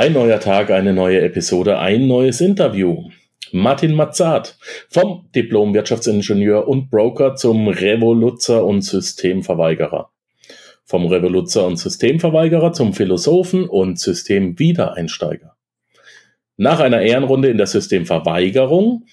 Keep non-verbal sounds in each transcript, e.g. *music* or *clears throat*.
Ein neuer Tag, eine neue Episode, ein neues Interview. Martin Mazzat vom Diplom-Wirtschaftsingenieur und Broker zum Revoluzer und Systemverweigerer. Vom Revoluzer und Systemverweigerer zum Philosophen und Systemwiedereinsteiger. Nach einer Ehrenrunde in der Systemverweigerung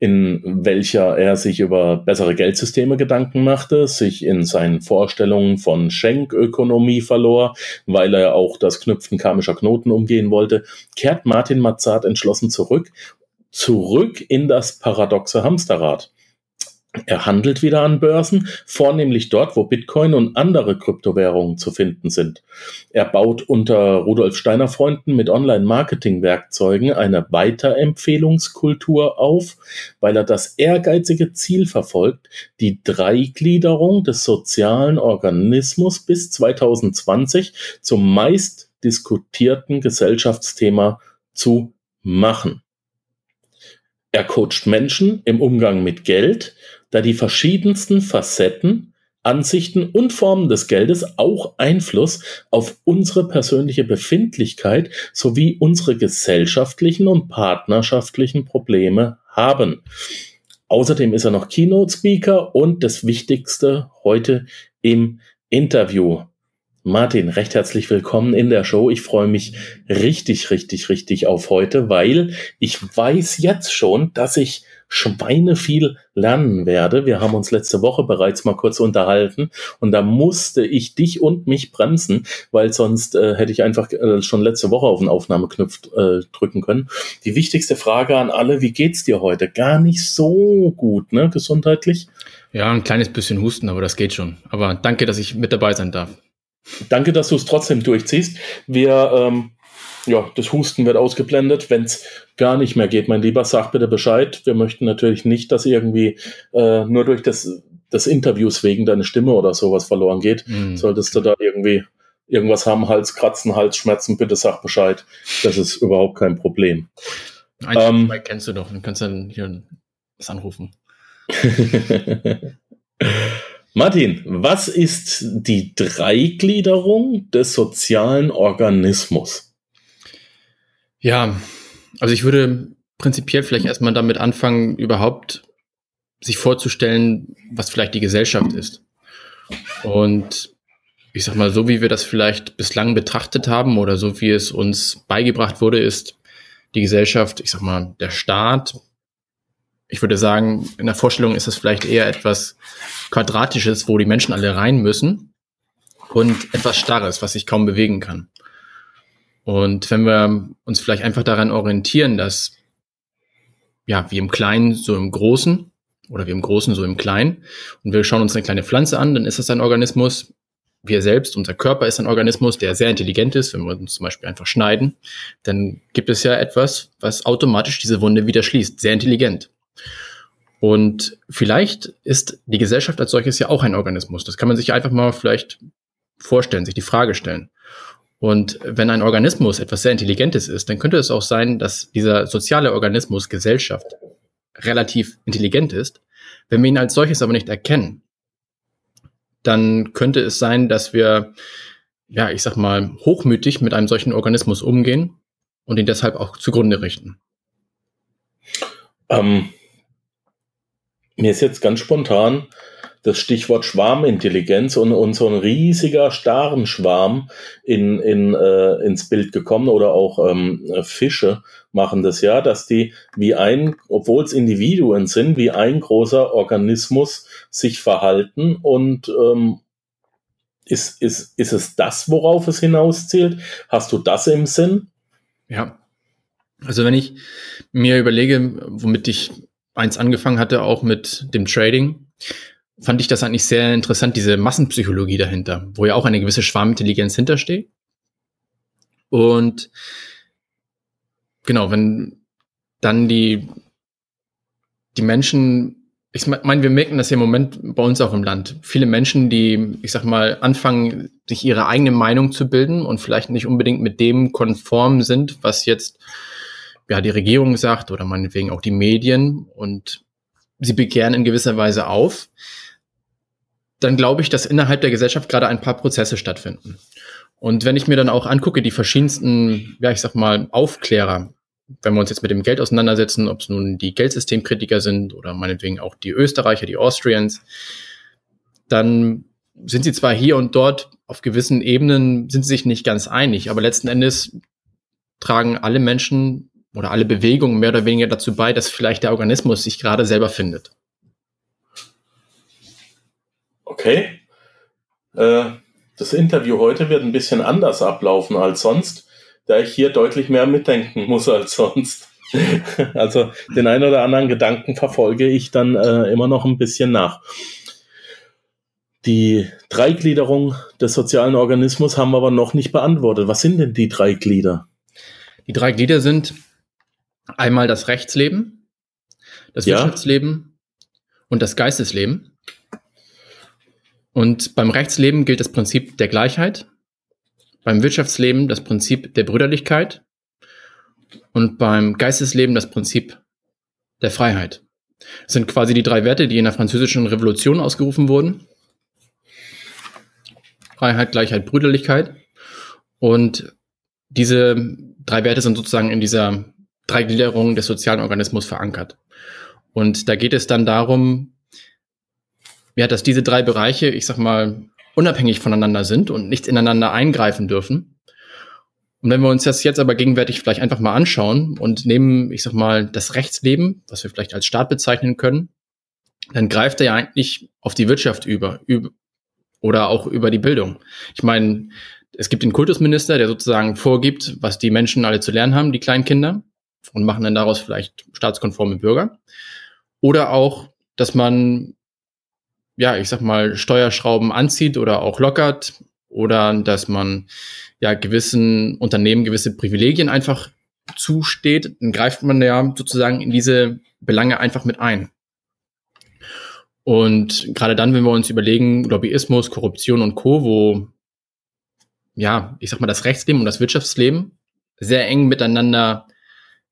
in welcher er sich über bessere Geldsysteme Gedanken machte, sich in seinen Vorstellungen von Schenkökonomie verlor, weil er auch das Knüpfen karmischer Knoten umgehen wollte, kehrt Martin Mazzat entschlossen zurück, zurück in das paradoxe Hamsterrad. Er handelt wieder an Börsen, vornehmlich dort, wo Bitcoin und andere Kryptowährungen zu finden sind. Er baut unter Rudolf Steiner Freunden mit Online-Marketing-Werkzeugen eine Weiterempfehlungskultur auf, weil er das ehrgeizige Ziel verfolgt, die Dreigliederung des sozialen Organismus bis 2020 zum meist diskutierten Gesellschaftsthema zu machen. Er coacht Menschen im Umgang mit Geld, da die verschiedensten Facetten, Ansichten und Formen des Geldes auch Einfluss auf unsere persönliche Befindlichkeit sowie unsere gesellschaftlichen und partnerschaftlichen Probleme haben. Außerdem ist er noch Keynote Speaker und das Wichtigste heute im Interview. Martin, recht herzlich willkommen in der Show. Ich freue mich richtig, richtig, richtig auf heute, weil ich weiß jetzt schon, dass ich Schweine viel lernen werde. Wir haben uns letzte Woche bereits mal kurz unterhalten und da musste ich dich und mich bremsen, weil sonst äh, hätte ich einfach äh, schon letzte Woche auf den Aufnahmeknopf äh, drücken können. Die wichtigste Frage an alle, wie geht's dir heute? Gar nicht so gut, ne, gesundheitlich? Ja, ein kleines bisschen Husten, aber das geht schon. Aber danke, dass ich mit dabei sein darf. Danke, dass du es trotzdem durchziehst. Wir ähm, ja, das Husten wird ausgeblendet. Wenn es gar nicht mehr geht, mein Lieber, sag bitte Bescheid. Wir möchten natürlich nicht, dass irgendwie äh, nur durch das, des Interviews wegen deine Stimme oder sowas verloren geht. Mhm. Solltest du da irgendwie irgendwas haben, Hals kratzen, Halsschmerzen, bitte sag Bescheid. Das ist überhaupt kein Problem. Ein ähm, kennst du doch, dann kannst du dann hier was anrufen. *laughs* Martin, was ist die Dreigliederung des sozialen Organismus? Ja, also ich würde prinzipiell vielleicht erstmal damit anfangen, überhaupt sich vorzustellen, was vielleicht die Gesellschaft ist. Und ich sag mal, so wie wir das vielleicht bislang betrachtet haben oder so wie es uns beigebracht wurde, ist die Gesellschaft, ich sag mal, der Staat. Ich würde sagen, in der Vorstellung ist das vielleicht eher etwas Quadratisches, wo die Menschen alle rein müssen und etwas Starres, was sich kaum bewegen kann. Und wenn wir uns vielleicht einfach daran orientieren, dass ja, wie im Kleinen, so im Großen oder wie im Großen, so im Kleinen, und wir schauen uns eine kleine Pflanze an, dann ist das ein Organismus, wir selbst, unser Körper ist ein Organismus, der sehr intelligent ist. Wenn wir uns zum Beispiel einfach schneiden, dann gibt es ja etwas, was automatisch diese Wunde wieder schließt. Sehr intelligent. Und vielleicht ist die Gesellschaft als solches ja auch ein Organismus. Das kann man sich einfach mal vielleicht vorstellen, sich die Frage stellen. Und wenn ein Organismus etwas sehr Intelligentes ist, dann könnte es auch sein, dass dieser soziale Organismus Gesellschaft relativ intelligent ist. Wenn wir ihn als solches aber nicht erkennen, dann könnte es sein, dass wir, ja, ich sag mal, hochmütig mit einem solchen Organismus umgehen und ihn deshalb auch zugrunde richten. Ähm, mir ist jetzt ganz spontan das Stichwort Schwarmintelligenz und, und so ein riesiger starren Schwarm in, in, äh, ins Bild gekommen oder auch ähm, Fische machen das ja, dass die wie ein, obwohl es Individuen sind, wie ein großer Organismus sich verhalten und ähm, ist, ist, ist es das, worauf es hinauszählt? Hast du das im Sinn? Ja. Also wenn ich mir überlege, womit ich eins angefangen hatte, auch mit dem Trading, fand ich das eigentlich sehr interessant, diese Massenpsychologie dahinter, wo ja auch eine gewisse Schwarmintelligenz hintersteht. Und genau, wenn dann die, die Menschen, ich meine, wir merken das ja im Moment bei uns auch im Land. Viele Menschen, die, ich sag mal, anfangen, sich ihre eigene Meinung zu bilden und vielleicht nicht unbedingt mit dem konform sind, was jetzt ja die Regierung sagt oder meinetwegen auch die Medien und sie begehren in gewisser Weise auf dann glaube ich, dass innerhalb der Gesellschaft gerade ein paar Prozesse stattfinden. Und wenn ich mir dann auch angucke, die verschiedensten, ja, ich sag mal, Aufklärer, wenn wir uns jetzt mit dem Geld auseinandersetzen, ob es nun die Geldsystemkritiker sind oder meinetwegen auch die Österreicher, die Austrians, dann sind sie zwar hier und dort auf gewissen Ebenen sind sie sich nicht ganz einig, aber letzten Endes tragen alle Menschen oder alle Bewegungen mehr oder weniger dazu bei, dass vielleicht der Organismus sich gerade selber findet. Okay. Äh, das Interview heute wird ein bisschen anders ablaufen als sonst, da ich hier deutlich mehr mitdenken muss als sonst. *laughs* also den einen oder anderen Gedanken verfolge ich dann äh, immer noch ein bisschen nach. Die Dreigliederung des sozialen Organismus haben wir aber noch nicht beantwortet. Was sind denn die drei Glieder? Die drei Glieder sind einmal das Rechtsleben, das ja. Wirtschaftsleben und das Geistesleben. Und beim Rechtsleben gilt das Prinzip der Gleichheit, beim Wirtschaftsleben das Prinzip der Brüderlichkeit und beim Geistesleben das Prinzip der Freiheit. Das sind quasi die drei Werte, die in der französischen Revolution ausgerufen wurden. Freiheit, Gleichheit, Brüderlichkeit. Und diese drei Werte sind sozusagen in dieser Dreigliederung des sozialen Organismus verankert. Und da geht es dann darum, ja, dass diese drei Bereiche, ich sag mal, unabhängig voneinander sind und nicht ineinander eingreifen dürfen. Und wenn wir uns das jetzt aber gegenwärtig vielleicht einfach mal anschauen und nehmen, ich sag mal, das Rechtsleben, was wir vielleicht als Staat bezeichnen können, dann greift er ja eigentlich auf die Wirtschaft über, über oder auch über die Bildung. Ich meine, es gibt den Kultusminister, der sozusagen vorgibt, was die Menschen alle zu lernen haben, die kleinen Kinder, und machen dann daraus vielleicht staatskonforme Bürger. Oder auch, dass man ja, ich sag mal, Steuerschrauben anzieht oder auch lockert oder dass man ja gewissen Unternehmen gewisse Privilegien einfach zusteht, dann greift man ja sozusagen in diese Belange einfach mit ein. Und gerade dann, wenn wir uns überlegen, Lobbyismus, Korruption und Co., wo, ja, ich sag mal, das Rechtsleben und das Wirtschaftsleben sehr eng miteinander,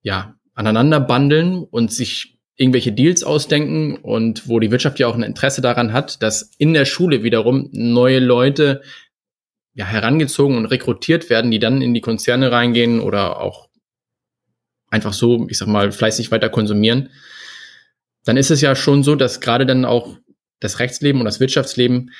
ja, aneinander bandeln und sich irgendwelche Deals ausdenken und wo die Wirtschaft ja auch ein Interesse daran hat, dass in der Schule wiederum neue Leute ja, herangezogen und rekrutiert werden, die dann in die Konzerne reingehen oder auch einfach so, ich sag mal, fleißig weiter konsumieren, dann ist es ja schon so, dass gerade dann auch das Rechtsleben und das Wirtschaftsleben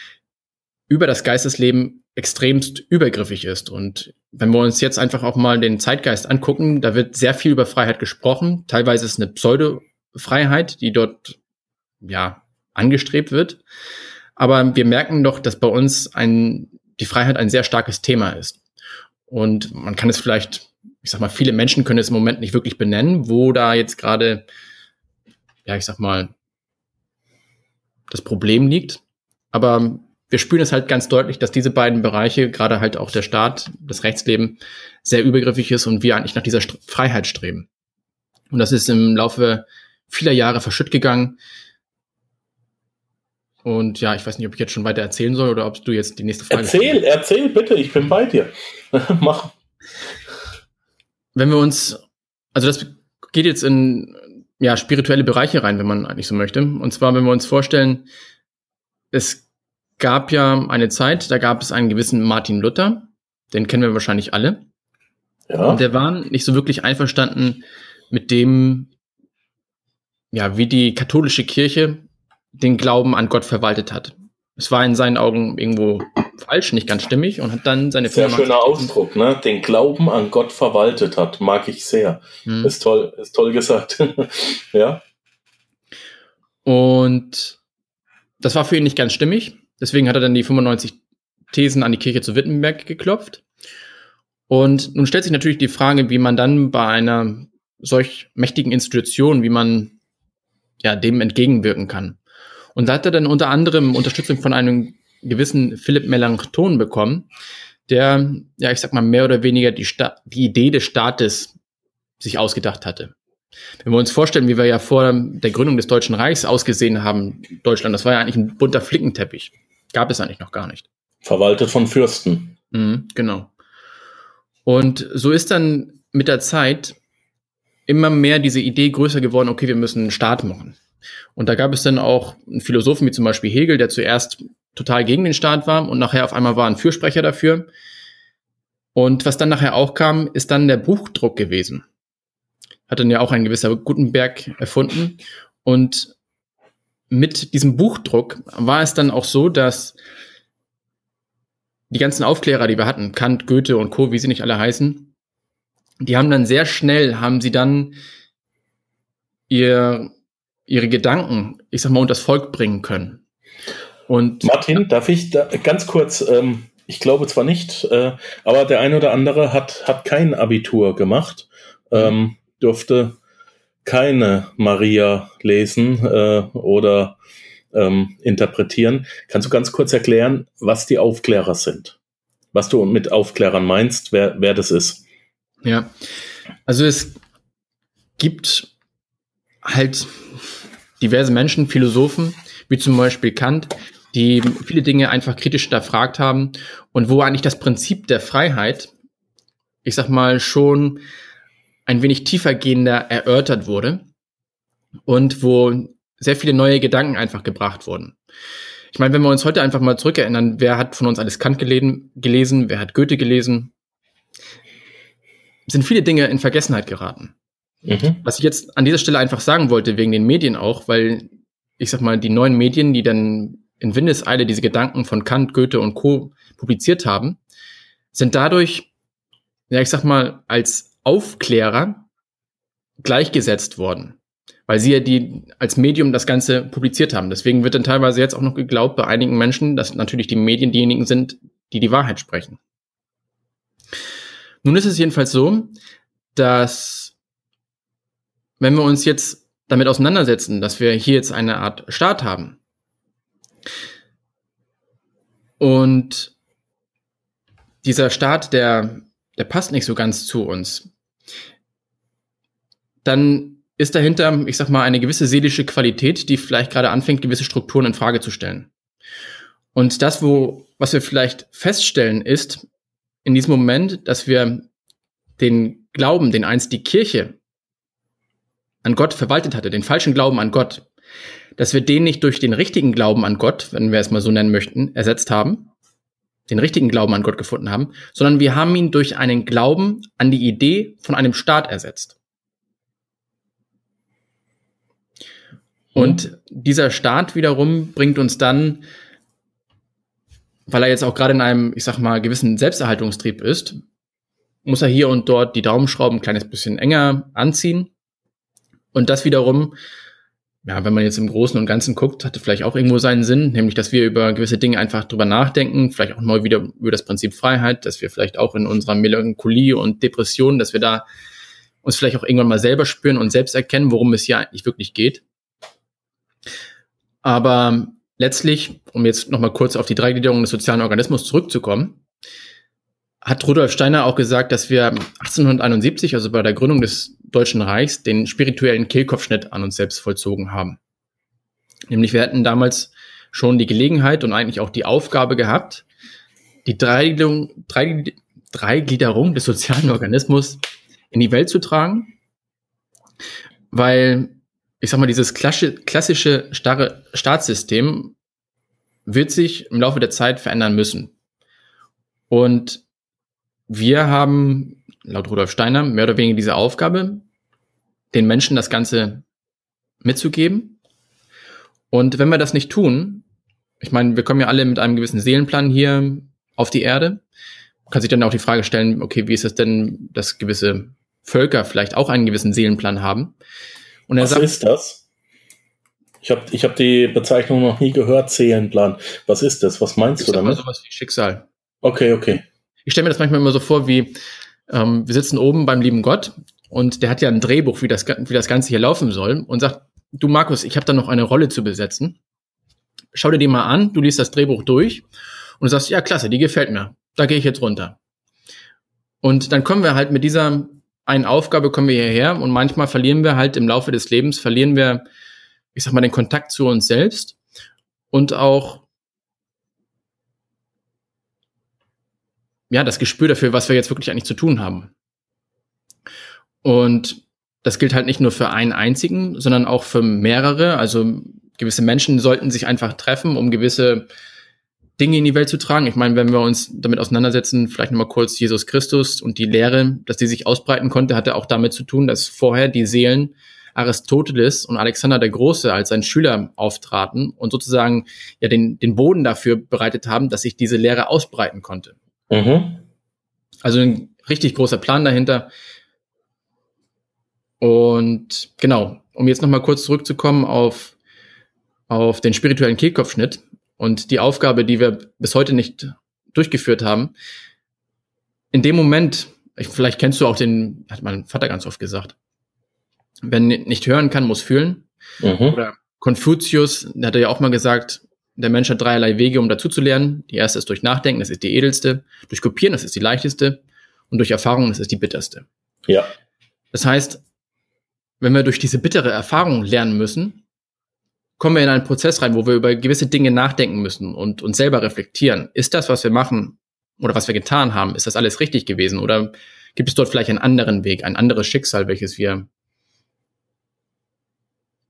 über das Geistesleben extremst übergriffig ist. Und wenn wir uns jetzt einfach auch mal den Zeitgeist angucken, da wird sehr viel über Freiheit gesprochen. Teilweise ist eine Pseudo Freiheit, die dort ja angestrebt wird. Aber wir merken doch, dass bei uns ein, die Freiheit ein sehr starkes Thema ist. Und man kann es vielleicht, ich sag mal, viele Menschen können es im Moment nicht wirklich benennen, wo da jetzt gerade, ja, ich sag mal, das Problem liegt. Aber wir spüren es halt ganz deutlich, dass diese beiden Bereiche, gerade halt auch der Staat, das Rechtsleben, sehr übergriffig ist und wir eigentlich nach dieser Freiheit streben. Und das ist im Laufe vieler Jahre verschütt gegangen. Und ja, ich weiß nicht, ob ich jetzt schon weiter erzählen soll oder ob du jetzt die nächste Frage. Erzähl, erzähl bitte, ich bin bei dir. *laughs* Mach. Wenn wir uns, also das geht jetzt in ja, spirituelle Bereiche rein, wenn man eigentlich so möchte. Und zwar, wenn wir uns vorstellen, es gab ja eine Zeit, da gab es einen gewissen Martin Luther, den kennen wir wahrscheinlich alle. Ja. Und der war nicht so wirklich einverstanden mit dem, ja, wie die katholische Kirche den Glauben an Gott verwaltet hat. Es war in seinen Augen irgendwo falsch, nicht ganz stimmig und hat dann seine Sehr schöner Ausdruck, ne? Den Glauben an Gott verwaltet hat, mag ich sehr. Hm. Ist toll, ist toll gesagt. *laughs* ja. Und das war für ihn nicht ganz stimmig. Deswegen hat er dann die 95 Thesen an die Kirche zu Wittenberg geklopft. Und nun stellt sich natürlich die Frage, wie man dann bei einer solch mächtigen Institution, wie man ja, dem entgegenwirken kann. Und da hat er dann unter anderem Unterstützung von einem gewissen Philipp Melanchthon bekommen, der, ja, ich sag mal, mehr oder weniger die, Sta die Idee des Staates sich ausgedacht hatte. Wenn wir uns vorstellen, wie wir ja vor der Gründung des Deutschen Reichs ausgesehen haben, Deutschland, das war ja eigentlich ein bunter Flickenteppich. Gab es eigentlich noch gar nicht. Verwaltet von Fürsten. Mhm, genau. Und so ist dann mit der Zeit immer mehr diese Idee größer geworden, okay, wir müssen einen Staat machen. Und da gab es dann auch einen Philosophen wie zum Beispiel Hegel, der zuerst total gegen den Staat war und nachher auf einmal war ein Fürsprecher dafür. Und was dann nachher auch kam, ist dann der Buchdruck gewesen. Hat dann ja auch ein gewisser Gutenberg erfunden. Und mit diesem Buchdruck war es dann auch so, dass die ganzen Aufklärer, die wir hatten, Kant, Goethe und Co., wie sie nicht alle heißen, die haben dann sehr schnell, haben sie dann ihr, ihre Gedanken, ich sag mal, unter das Volk bringen können. Und Martin, darf ich da ganz kurz, ähm, ich glaube zwar nicht, äh, aber der eine oder andere hat, hat kein Abitur gemacht, ähm, durfte keine Maria lesen äh, oder ähm, interpretieren. Kannst du ganz kurz erklären, was die Aufklärer sind? Was du mit Aufklärern meinst, wer, wer das ist? Ja, also es gibt halt diverse Menschen, Philosophen, wie zum Beispiel Kant, die viele Dinge einfach kritisch hinterfragt haben und wo eigentlich das Prinzip der Freiheit, ich sag mal, schon ein wenig tiefergehender erörtert wurde und wo sehr viele neue Gedanken einfach gebracht wurden. Ich meine, wenn wir uns heute einfach mal zurückerinnern, wer hat von uns alles Kant gelesen, gelesen wer hat Goethe gelesen, sind viele Dinge in Vergessenheit geraten. Mhm. Was ich jetzt an dieser Stelle einfach sagen wollte, wegen den Medien auch, weil ich sag mal, die neuen Medien, die dann in Windeseile diese Gedanken von Kant, Goethe und Co. publiziert haben, sind dadurch, ja, ich sag mal, als Aufklärer gleichgesetzt worden weil sie ja die als Medium das Ganze publiziert haben. Deswegen wird dann teilweise jetzt auch noch geglaubt bei einigen Menschen, dass natürlich die Medien diejenigen sind, die die Wahrheit sprechen. Nun ist es jedenfalls so, dass wenn wir uns jetzt damit auseinandersetzen, dass wir hier jetzt eine Art Staat haben und dieser Staat, der, der passt nicht so ganz zu uns, dann ist dahinter, ich sag mal, eine gewisse seelische Qualität, die vielleicht gerade anfängt, gewisse Strukturen in Frage zu stellen. Und das, wo, was wir vielleicht feststellen, ist in diesem Moment, dass wir den Glauben, den einst die Kirche an Gott verwaltet hatte, den falschen Glauben an Gott, dass wir den nicht durch den richtigen Glauben an Gott, wenn wir es mal so nennen möchten, ersetzt haben, den richtigen Glauben an Gott gefunden haben, sondern wir haben ihn durch einen Glauben an die Idee von einem Staat ersetzt. Und dieser Staat wiederum bringt uns dann, weil er jetzt auch gerade in einem, ich sag mal, gewissen Selbsterhaltungstrieb ist, muss er hier und dort die Daumenschrauben ein kleines bisschen enger anziehen. Und das wiederum, ja, wenn man jetzt im Großen und Ganzen guckt, hatte vielleicht auch irgendwo seinen Sinn, nämlich, dass wir über gewisse Dinge einfach drüber nachdenken, vielleicht auch neu wieder über das Prinzip Freiheit, dass wir vielleicht auch in unserer Melancholie und Depression, dass wir da uns vielleicht auch irgendwann mal selber spüren und selbst erkennen, worum es hier eigentlich wirklich geht. Aber letztlich, um jetzt nochmal kurz auf die Dreigliederung des sozialen Organismus zurückzukommen, hat Rudolf Steiner auch gesagt, dass wir 1871, also bei der Gründung des Deutschen Reichs, den spirituellen Kehlkopfschnitt an uns selbst vollzogen haben. Nämlich wir hätten damals schon die Gelegenheit und eigentlich auch die Aufgabe gehabt, die Dreigliederung, Dreigliederung des sozialen Organismus in die Welt zu tragen, weil ich sag mal, dieses klassische starre Staatssystem wird sich im Laufe der Zeit verändern müssen. Und wir haben, laut Rudolf Steiner, mehr oder weniger diese Aufgabe, den Menschen das Ganze mitzugeben. Und wenn wir das nicht tun, ich meine, wir kommen ja alle mit einem gewissen Seelenplan hier auf die Erde, kann sich dann auch die Frage stellen, okay, wie ist es denn, dass gewisse Völker vielleicht auch einen gewissen Seelenplan haben? Und er Was sagt, ist das? Ich habe ich hab die Bezeichnung noch nie gehört, Seelenplan. Was ist das? Was meinst du damit? sowas wie Schicksal. Okay, okay. Ich stelle mir das manchmal immer so vor, wie ähm, wir sitzen oben beim lieben Gott und der hat ja ein Drehbuch, wie das, wie das Ganze hier laufen soll und sagt, du Markus, ich habe da noch eine Rolle zu besetzen. Schau dir die mal an, du liest das Drehbuch durch und du sagst, ja klasse, die gefällt mir. Da gehe ich jetzt runter. Und dann kommen wir halt mit dieser eine Aufgabe kommen wir hierher und manchmal verlieren wir halt im Laufe des Lebens, verlieren wir, ich sag mal, den Kontakt zu uns selbst und auch, ja, das Gespür dafür, was wir jetzt wirklich eigentlich zu tun haben. Und das gilt halt nicht nur für einen einzigen, sondern auch für mehrere. Also gewisse Menschen sollten sich einfach treffen, um gewisse Dinge in die Welt zu tragen. Ich meine, wenn wir uns damit auseinandersetzen, vielleicht nochmal kurz Jesus Christus und die Lehre, dass die sich ausbreiten konnte, hatte auch damit zu tun, dass vorher die Seelen Aristoteles und Alexander der Große als sein Schüler auftraten und sozusagen ja den, den Boden dafür bereitet haben, dass sich diese Lehre ausbreiten konnte. Mhm. Also ein richtig großer Plan dahinter. Und genau, um jetzt nochmal kurz zurückzukommen auf, auf den spirituellen Kehlkopfschnitt und die Aufgabe, die wir bis heute nicht durchgeführt haben. In dem Moment, vielleicht kennst du auch den, hat mein Vater ganz oft gesagt, Wer nicht hören kann, muss fühlen. Mhm. Oder Konfuzius, der hat ja auch mal gesagt, der Mensch hat dreierlei Wege, um dazu zu lernen. Die erste ist durch Nachdenken, das ist die edelste. Durch Kopieren, das ist die leichteste. Und durch Erfahrung, das ist die bitterste. Ja. Das heißt, wenn wir durch diese bittere Erfahrung lernen müssen, kommen wir in einen Prozess rein, wo wir über gewisse Dinge nachdenken müssen und uns selber reflektieren. Ist das, was wir machen oder was wir getan haben, ist das alles richtig gewesen? Oder gibt es dort vielleicht einen anderen Weg, ein anderes Schicksal, welches wir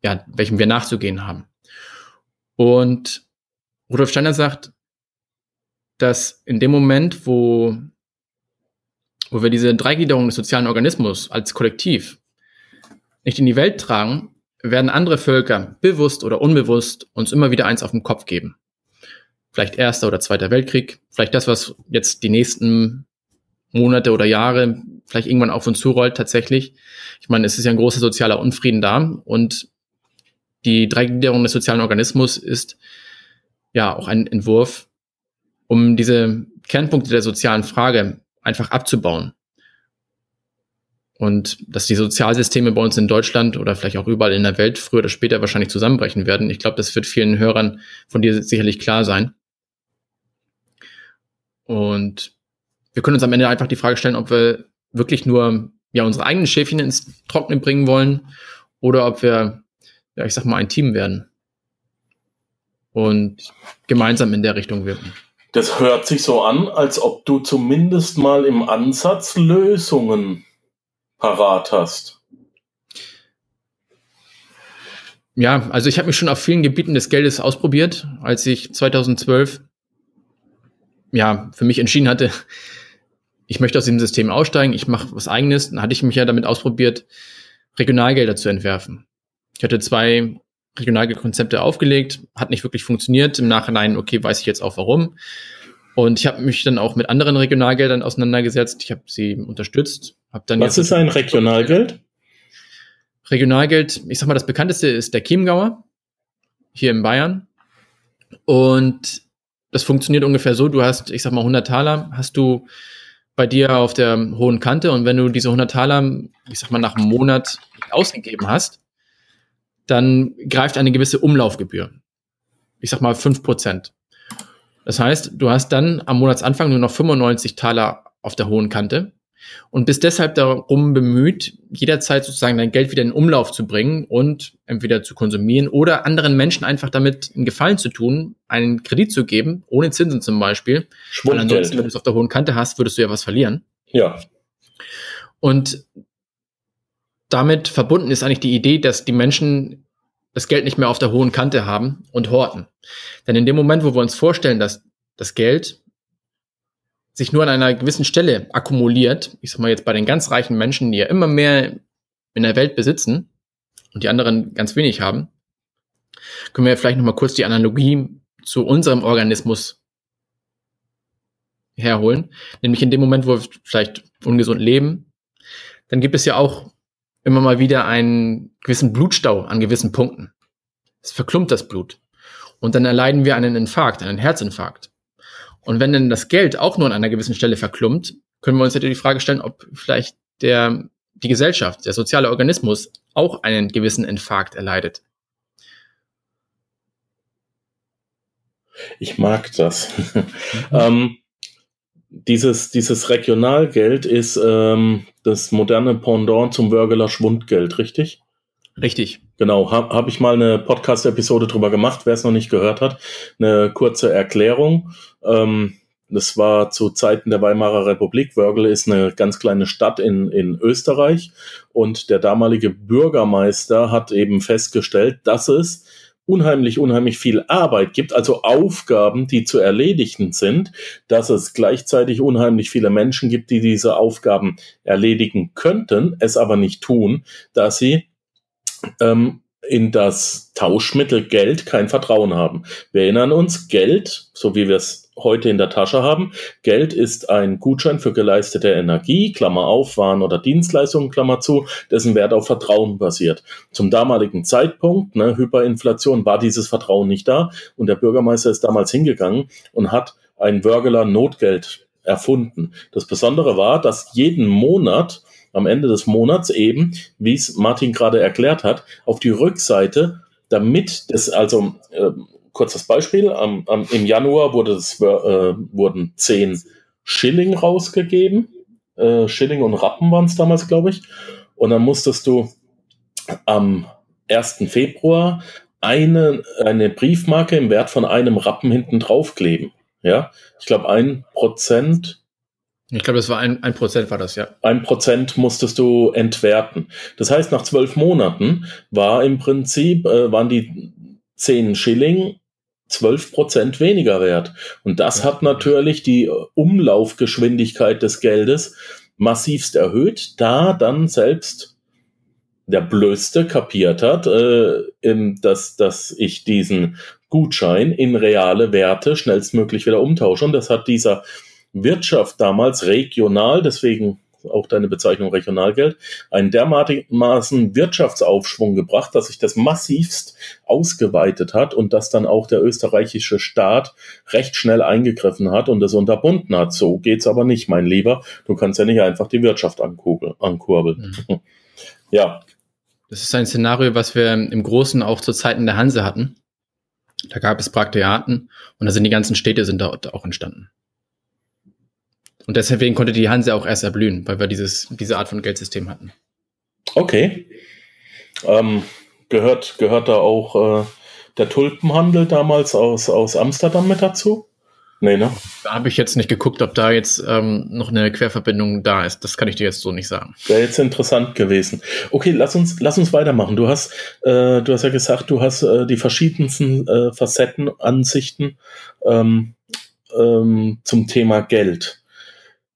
ja, welchem wir nachzugehen haben. Und Rudolf Steiner sagt, dass in dem Moment, wo, wo wir diese Dreigliederung des sozialen Organismus als Kollektiv nicht in die Welt tragen, werden andere Völker bewusst oder unbewusst uns immer wieder eins auf den Kopf geben. Vielleicht Erster oder Zweiter Weltkrieg, vielleicht das, was jetzt die nächsten Monate oder Jahre vielleicht irgendwann auf uns zurollt tatsächlich. Ich meine, es ist ja ein großer sozialer Unfrieden da und die Dreigliederung des sozialen Organismus ist ja auch ein Entwurf, um diese Kernpunkte der sozialen Frage einfach abzubauen. Und dass die Sozialsysteme bei uns in Deutschland oder vielleicht auch überall in der Welt früher oder später wahrscheinlich zusammenbrechen werden. Ich glaube, das wird vielen Hörern von dir sicherlich klar sein. Und wir können uns am Ende einfach die Frage stellen, ob wir wirklich nur ja unsere eigenen Schäfchen ins Trockene bringen wollen oder ob wir ja, ich sag mal, ein Team werden und gemeinsam in der Richtung wirken. Das hört sich so an, als ob du zumindest mal im Ansatz Lösungen parat hast. Ja, also ich habe mich schon auf vielen Gebieten des Geldes ausprobiert, als ich 2012 ja für mich entschieden hatte, *laughs* ich möchte aus diesem System aussteigen, ich mache was eigenes, dann hatte ich mich ja damit ausprobiert, Regionalgelder zu entwerfen. Ich hatte zwei Regionalkonzepte aufgelegt, hat nicht wirklich funktioniert. Im Nachhinein, okay, weiß ich jetzt auch warum. Und ich habe mich dann auch mit anderen Regionalgeldern auseinandergesetzt. Ich habe sie unterstützt. Hab dann Was ist ein Regionalgeld? Regionalgeld, ich sag mal, das bekannteste ist der Chiemgauer hier in Bayern. Und das funktioniert ungefähr so, du hast, ich sag mal, 100 Taler, hast du bei dir auf der hohen Kante und wenn du diese 100 Taler, ich sag mal, nach einem Monat ausgegeben hast, dann greift eine gewisse Umlaufgebühr. Ich sag mal fünf Prozent. Das heißt, du hast dann am Monatsanfang nur noch 95 Taler auf der hohen Kante und bist deshalb darum bemüht, jederzeit sozusagen dein Geld wieder in Umlauf zu bringen und entweder zu konsumieren oder anderen Menschen einfach damit einen Gefallen zu tun, einen Kredit zu geben, ohne Zinsen zum Beispiel. Weil ansonsten, wenn du es auf der hohen Kante hast, würdest du ja was verlieren. Ja. Und damit verbunden ist eigentlich die Idee, dass die Menschen das Geld nicht mehr auf der hohen Kante haben und horten. Denn in dem Moment, wo wir uns vorstellen, dass das Geld sich nur an einer gewissen Stelle akkumuliert, ich sag mal jetzt bei den ganz reichen Menschen, die ja immer mehr in der Welt besitzen und die anderen ganz wenig haben, können wir vielleicht nochmal kurz die Analogie zu unserem Organismus herholen. Nämlich in dem Moment, wo wir vielleicht ungesund leben, dann gibt es ja auch immer mal wieder einen gewissen Blutstau an gewissen Punkten. Es verklumpt das Blut. Und dann erleiden wir einen Infarkt, einen Herzinfarkt. Und wenn dann das Geld auch nur an einer gewissen Stelle verklumpt, können wir uns natürlich die Frage stellen, ob vielleicht der, die Gesellschaft, der soziale Organismus auch einen gewissen Infarkt erleidet. Ich mag das. *laughs* ähm, dieses, dieses Regionalgeld ist ähm, das moderne Pendant zum Wörgeler Schwundgeld, richtig? Richtig. Genau, habe hab ich mal eine Podcast-Episode drüber gemacht, wer es noch nicht gehört hat. Eine kurze Erklärung. Ähm, das war zu Zeiten der Weimarer Republik. Wörgl ist eine ganz kleine Stadt in, in Österreich und der damalige Bürgermeister hat eben festgestellt, dass es unheimlich, unheimlich viel Arbeit gibt, also Aufgaben, die zu erledigen sind, dass es gleichzeitig unheimlich viele Menschen gibt, die diese Aufgaben erledigen könnten, es aber nicht tun, dass sie ähm, in das Tauschmittel Geld kein Vertrauen haben. Wir erinnern uns, Geld, so wie wir es heute in der Tasche haben, Geld ist ein Gutschein für geleistete Energie, Klammer auf, Waren oder Dienstleistungen, Klammer zu, dessen Wert auf Vertrauen basiert. Zum damaligen Zeitpunkt, ne, Hyperinflation, war dieses Vertrauen nicht da und der Bürgermeister ist damals hingegangen und hat ein Wörgeler Notgeld erfunden. Das Besondere war, dass jeden Monat am Ende des Monats eben, wie es Martin gerade erklärt hat, auf die Rückseite, damit das, also äh, kurzes Beispiel, am, am, im Januar wurde es, äh, wurden zehn Schilling rausgegeben, äh, Schilling und Rappen waren es damals, glaube ich, und dann musstest du am 1. Februar eine, eine Briefmarke im Wert von einem Rappen hinten draufkleben. Ja, ich glaube, ein Prozent ich glaube, das war ein, ein Prozent war das, ja. Ein Prozent musstest du entwerten. Das heißt, nach zwölf Monaten war im Prinzip, äh, waren die zehn Schilling zwölf Prozent weniger wert. Und das hat natürlich die Umlaufgeschwindigkeit des Geldes massivst erhöht, da dann selbst der Blöste kapiert hat, äh, im, dass, dass ich diesen Gutschein in reale Werte schnellstmöglich wieder umtausche. Und das hat dieser Wirtschaft damals regional, deswegen auch deine Bezeichnung Regionalgeld, einen dermaßen Wirtschaftsaufschwung gebracht, dass sich das massivst ausgeweitet hat und dass dann auch der österreichische Staat recht schnell eingegriffen hat und es unterbunden hat. So geht's aber nicht, mein Lieber. Du kannst ja nicht einfach die Wirtschaft ankurbeln. Mhm. ja. Das ist ein Szenario, was wir im Großen auch zu Zeiten der Hanse hatten. Da gab es Praktiaten und da sind die ganzen Städte sind dort auch entstanden. Und deswegen konnte die Hanse auch erst erblühen, weil wir dieses, diese Art von Geldsystem hatten. Okay. Ähm, gehört, gehört da auch äh, der Tulpenhandel damals aus, aus Amsterdam mit dazu? Nee, ne? Da habe ich jetzt nicht geguckt, ob da jetzt ähm, noch eine Querverbindung da ist. Das kann ich dir jetzt so nicht sagen. Wäre jetzt interessant gewesen. Okay, lass uns, lass uns weitermachen. Du hast, äh, du hast ja gesagt, du hast äh, die verschiedensten äh, Facetten, Ansichten ähm, ähm, zum Thema Geld.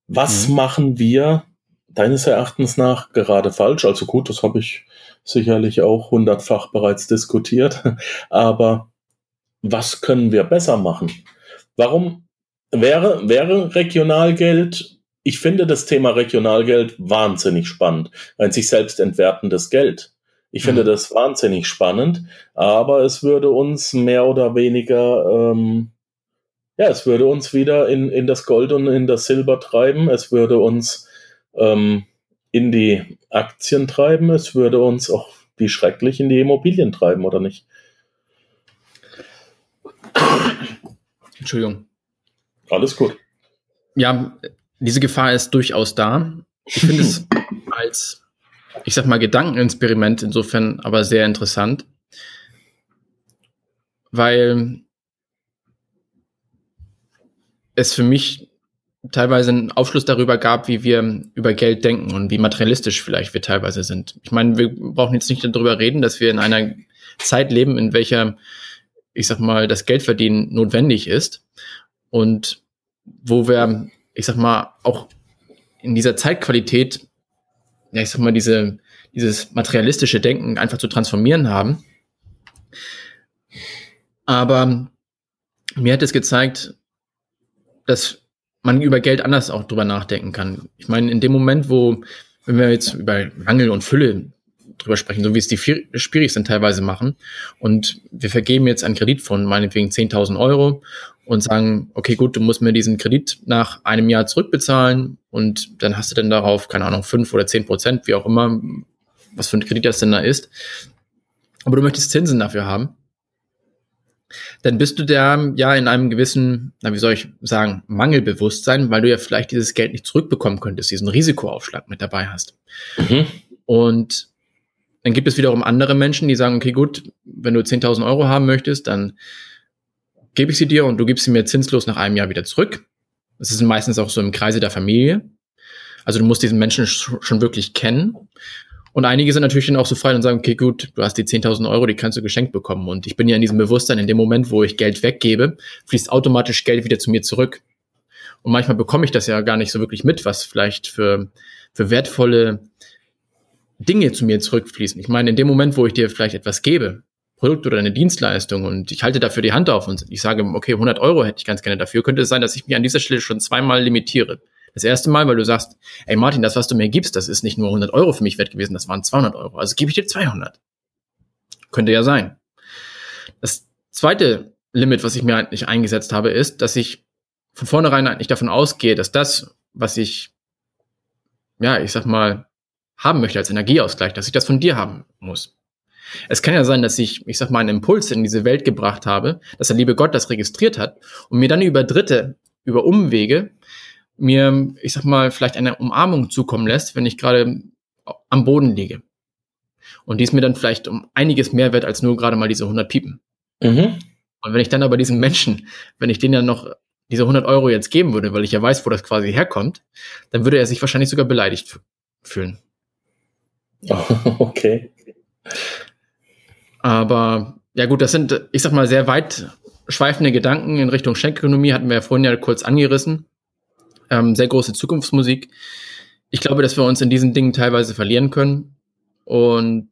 Was mhm. machen wir deines Erachtens nach gerade falsch? Also gut, das habe ich sicherlich auch hundertfach bereits diskutiert. *laughs* Aber was können wir besser machen? Warum wäre, wäre Regionalgeld, ich finde das Thema Regionalgeld wahnsinnig spannend. Ein sich selbst entwertendes Geld. Ich finde mhm. das wahnsinnig spannend, aber es würde uns mehr oder weniger ähm, ja, es würde uns wieder in, in das Gold und in das Silber treiben. Es würde uns ähm, in die Aktien treiben. Es würde uns auch wie schrecklich in die Immobilien treiben, oder nicht? Entschuldigung. Alles gut. Ja, diese Gefahr ist durchaus da. Ich finde es *clears throat* als, ich sag mal, Gedankenexperiment insofern aber sehr interessant, weil es für mich teilweise einen Aufschluss darüber gab, wie wir über Geld denken und wie materialistisch vielleicht wir teilweise sind. Ich meine, wir brauchen jetzt nicht darüber reden, dass wir in einer Zeit leben, in welcher, ich sag mal, das Geldverdienen notwendig ist und wo wir, ich sag mal, auch in dieser Zeitqualität, ja, ich sag mal, diese, dieses materialistische Denken einfach zu transformieren haben. Aber mir hat es gezeigt, dass man über Geld anders auch drüber nachdenken kann. Ich meine, in dem Moment, wo, wenn wir jetzt über Mangel und Fülle drüber sprechen, so wie es die Schwierigsten teilweise machen, und wir vergeben jetzt einen Kredit von meinetwegen 10.000 Euro und sagen, okay, gut, du musst mir diesen Kredit nach einem Jahr zurückbezahlen und dann hast du dann darauf, keine Ahnung, fünf oder zehn Prozent, wie auch immer, was für ein Kredit das denn da ist. Aber du möchtest Zinsen dafür haben dann bist du da ja in einem gewissen, na, wie soll ich sagen, Mangelbewusstsein, weil du ja vielleicht dieses Geld nicht zurückbekommen könntest, diesen Risikoaufschlag mit dabei hast. Mhm. Und dann gibt es wiederum andere Menschen, die sagen, okay, gut, wenn du 10.000 Euro haben möchtest, dann gebe ich sie dir und du gibst sie mir zinslos nach einem Jahr wieder zurück. Das ist meistens auch so im Kreise der Familie. Also du musst diesen Menschen schon wirklich kennen. Und einige sind natürlich dann auch so frei und sagen, okay, gut, du hast die 10.000 Euro, die kannst du geschenkt bekommen. Und ich bin ja in diesem Bewusstsein, in dem Moment, wo ich Geld weggebe, fließt automatisch Geld wieder zu mir zurück. Und manchmal bekomme ich das ja gar nicht so wirklich mit, was vielleicht für, für wertvolle Dinge zu mir zurückfließen. Ich meine, in dem Moment, wo ich dir vielleicht etwas gebe, Produkt oder eine Dienstleistung und ich halte dafür die Hand auf und ich sage, okay, 100 Euro hätte ich ganz gerne dafür, könnte es sein, dass ich mich an dieser Stelle schon zweimal limitiere. Das erste Mal, weil du sagst, ey Martin, das, was du mir gibst, das ist nicht nur 100 Euro für mich wert gewesen, das waren 200 Euro. Also gebe ich dir 200. Könnte ja sein. Das zweite Limit, was ich mir eigentlich eingesetzt habe, ist, dass ich von vornherein eigentlich davon ausgehe, dass das, was ich, ja, ich sag mal, haben möchte als Energieausgleich, dass ich das von dir haben muss. Es kann ja sein, dass ich, ich sag mal, einen Impuls in diese Welt gebracht habe, dass der liebe Gott das registriert hat und mir dann über Dritte, über Umwege, mir, ich sag mal, vielleicht eine Umarmung zukommen lässt, wenn ich gerade am Boden liege. Und die ist mir dann vielleicht um einiges mehr wert als nur gerade mal diese 100 Piepen. Mhm. Und wenn ich dann aber diesen Menschen, wenn ich denen dann noch diese 100 Euro jetzt geben würde, weil ich ja weiß, wo das quasi herkommt, dann würde er sich wahrscheinlich sogar beleidigt fühlen. *laughs* okay. Aber ja gut, das sind, ich sag mal, sehr weit schweifende Gedanken in Richtung Schenkökonomie, hatten wir ja vorhin ja kurz angerissen. Ähm, sehr große Zukunftsmusik. Ich glaube, dass wir uns in diesen Dingen teilweise verlieren können. Und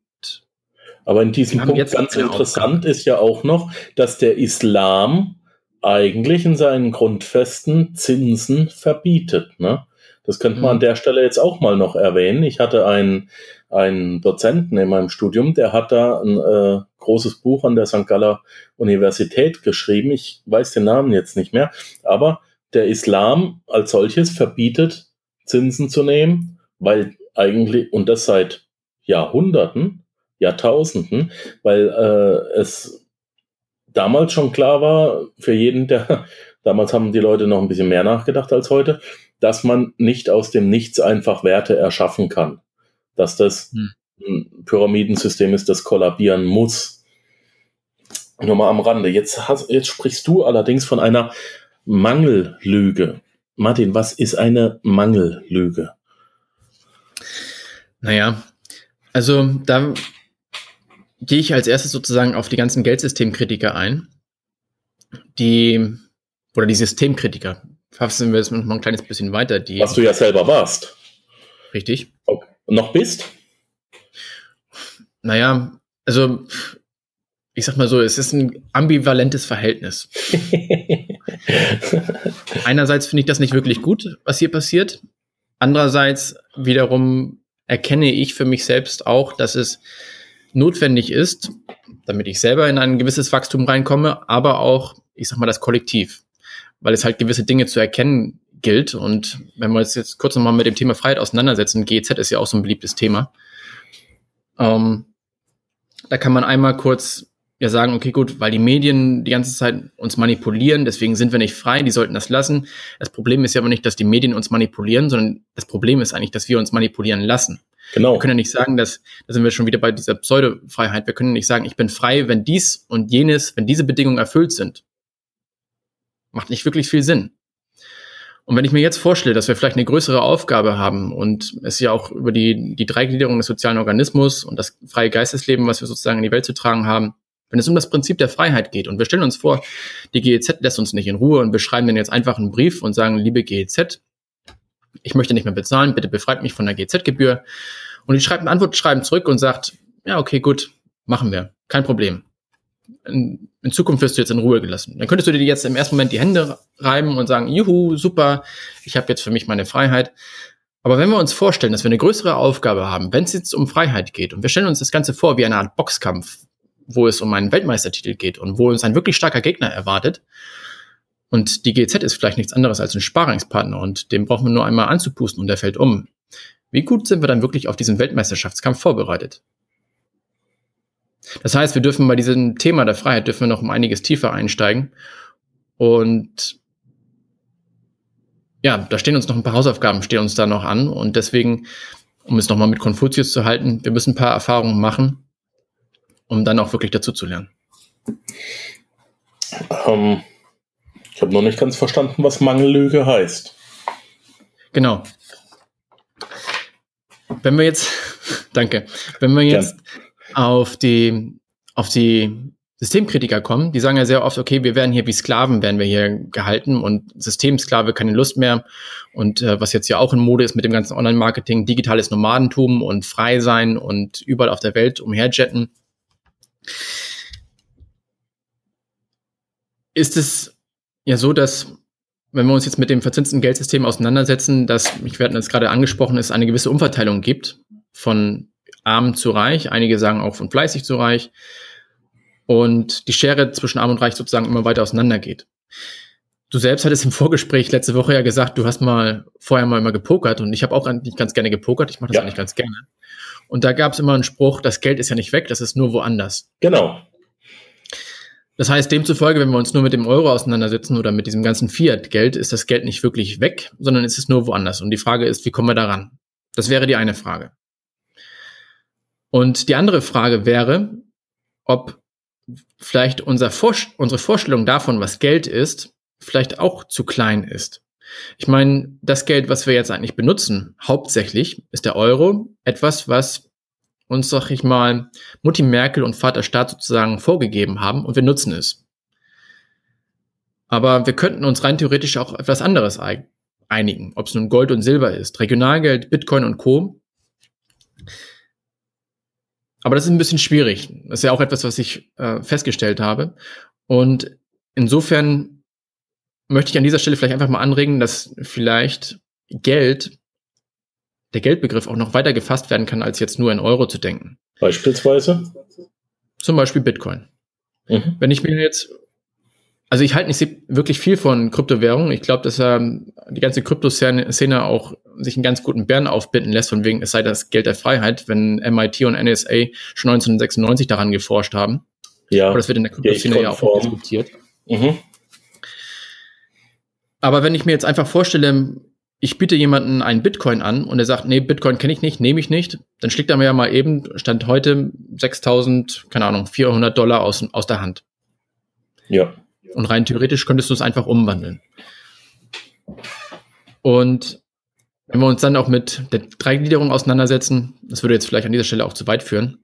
aber in diesem Punkt jetzt ganz interessant ist ja auch noch, dass der Islam eigentlich in seinen Grundfesten Zinsen verbietet. Ne? Das könnte man mhm. an der Stelle jetzt auch mal noch erwähnen. Ich hatte einen, einen Dozenten in meinem Studium, der hat da ein äh, großes Buch an der St. Galler Universität geschrieben. Ich weiß den Namen jetzt nicht mehr, aber der Islam als solches verbietet, Zinsen zu nehmen, weil eigentlich, und das seit Jahrhunderten, Jahrtausenden, weil äh, es damals schon klar war, für jeden, der, *laughs* damals haben die Leute noch ein bisschen mehr nachgedacht als heute, dass man nicht aus dem Nichts einfach Werte erschaffen kann. Dass das hm. ein Pyramidensystem ist, das kollabieren muss. Nur mal am Rande. Jetzt, hast, jetzt sprichst du allerdings von einer Mangellüge. Martin, was ist eine Mangellüge? Naja, also da gehe ich als erstes sozusagen auf die ganzen Geldsystemkritiker ein, die oder die Systemkritiker, fassen wir es noch mal ein kleines bisschen weiter. Die, Was du ja selber warst. Richtig. Okay. Noch bist? Naja, also ich sag mal so, es ist ein ambivalentes Verhältnis. *laughs* *laughs* Einerseits finde ich das nicht wirklich gut, was hier passiert. Andererseits wiederum erkenne ich für mich selbst auch, dass es notwendig ist, damit ich selber in ein gewisses Wachstum reinkomme, aber auch, ich sag mal, das Kollektiv weil es halt gewisse Dinge zu erkennen gilt. Und wenn wir uns jetzt kurz nochmal mit dem Thema Freiheit auseinandersetzen, GZ ist ja auch so ein beliebtes Thema. Ähm, da kann man einmal kurz ja sagen, okay, gut, weil die Medien die ganze Zeit uns manipulieren, deswegen sind wir nicht frei, die sollten das lassen. Das Problem ist ja aber nicht, dass die Medien uns manipulieren, sondern das Problem ist eigentlich, dass wir uns manipulieren lassen. Genau. Wir können ja nicht sagen, dass, da sind wir schon wieder bei dieser Pseudo-Freiheit, wir können nicht sagen, ich bin frei, wenn dies und jenes, wenn diese Bedingungen erfüllt sind. Macht nicht wirklich viel Sinn. Und wenn ich mir jetzt vorstelle, dass wir vielleicht eine größere Aufgabe haben und es ja auch über die, die Dreigliederung des sozialen Organismus und das freie Geistesleben, was wir sozusagen in die Welt zu tragen haben, wenn es um das Prinzip der Freiheit geht und wir stellen uns vor, die GEZ lässt uns nicht in Ruhe und wir schreiben dann jetzt einfach einen Brief und sagen, liebe GEZ, ich möchte nicht mehr bezahlen, bitte befreit mich von der GEZ-Gebühr. Und die schreibt ein Antwortschreiben zurück und sagt, ja, okay, gut, machen wir, kein Problem in, in, Zukunft wirst du jetzt in Ruhe gelassen. Dann könntest du dir jetzt im ersten Moment die Hände reiben und sagen, juhu, super, ich habe jetzt für mich meine Freiheit. Aber wenn wir uns vorstellen, dass wir eine größere Aufgabe haben, wenn es jetzt um Freiheit geht und wir stellen uns das Ganze vor wie eine Art Boxkampf, wo es um einen Weltmeistertitel geht und wo uns ein wirklich starker Gegner erwartet, und die GZ ist vielleicht nichts anderes als ein Sparingspartner und dem brauchen wir nur einmal anzupusten und der fällt um. Wie gut sind wir dann wirklich auf diesen Weltmeisterschaftskampf vorbereitet? Das heißt, wir dürfen bei diesem Thema der Freiheit dürfen wir noch um einiges tiefer einsteigen. Und ja, da stehen uns noch ein paar Hausaufgaben, stehen uns da noch an. Und deswegen, um es nochmal mit Konfuzius zu halten, wir müssen ein paar Erfahrungen machen, um dann auch wirklich dazu zu lernen. Ähm, ich habe noch nicht ganz verstanden, was Mangellüge heißt. Genau. Wenn wir jetzt *laughs* Danke. Wenn wir jetzt Gern. auf die, auf die Systemkritiker kommen, die sagen ja sehr oft, okay, wir werden hier wie Sklaven, werden wir hier gehalten und Systemsklave keine Lust mehr. Und äh, was jetzt ja auch in Mode ist mit dem ganzen Online-Marketing, digitales Nomadentum und frei sein und überall auf der Welt umherjetten. Ist es ja so, dass wenn wir uns jetzt mit dem verzinsten Geldsystem auseinandersetzen, dass, ich werde jetzt gerade angesprochen, es eine gewisse Umverteilung gibt von arm zu reich. Einige sagen auch von fleißig zu reich und die Schere zwischen Arm und Reich sozusagen immer weiter auseinandergeht. Du selbst hattest im Vorgespräch letzte Woche ja gesagt, du hast mal vorher mal immer gepokert und ich habe auch eigentlich ganz gerne gepokert. Ich mache das ja. eigentlich ganz gerne. Und da gab es immer einen Spruch, das Geld ist ja nicht weg, das ist nur woanders. Genau. Das heißt, demzufolge, wenn wir uns nur mit dem Euro auseinandersetzen oder mit diesem ganzen Fiat-Geld, ist das Geld nicht wirklich weg, sondern es ist nur woanders. Und die Frage ist, wie kommen wir daran? Das wäre die eine Frage. Und die andere Frage wäre, ob vielleicht unser Vor unsere Vorstellung davon, was Geld ist, vielleicht auch zu klein ist. Ich meine, das Geld, was wir jetzt eigentlich benutzen, hauptsächlich ist der Euro etwas, was uns, sag ich mal, Mutti Merkel und Vater Staat sozusagen vorgegeben haben und wir nutzen es. Aber wir könnten uns rein theoretisch auch etwas anderes einigen, ob es nun Gold und Silber ist, Regionalgeld, Bitcoin und Co. Aber das ist ein bisschen schwierig. Das ist ja auch etwas, was ich äh, festgestellt habe. Und insofern möchte ich an dieser Stelle vielleicht einfach mal anregen, dass vielleicht Geld, der Geldbegriff auch noch weiter gefasst werden kann, als jetzt nur in Euro zu denken. Beispielsweise? Zum Beispiel Bitcoin. Mhm. Wenn ich mir jetzt also ich halte nicht wirklich viel von Kryptowährungen. Ich glaube, dass ähm, die ganze Kryptoszene auch sich einen ganz guten Bären aufbinden lässt, von wegen es sei das Geld der Freiheit, wenn MIT und NSA schon 1996 daran geforscht haben. Ja. Aber das wird in der Kryptoszene ja auch diskutiert. Mhm. Aber wenn ich mir jetzt einfach vorstelle, ich biete jemanden einen Bitcoin an und er sagt, nee, Bitcoin kenne ich nicht, nehme ich nicht, dann schlägt er mir ja mal eben, Stand heute 6000, keine Ahnung, 400 Dollar aus, aus der Hand. Ja. Und rein theoretisch könntest du es einfach umwandeln. Und wenn wir uns dann auch mit der Dreigliederung auseinandersetzen, das würde jetzt vielleicht an dieser Stelle auch zu weit führen,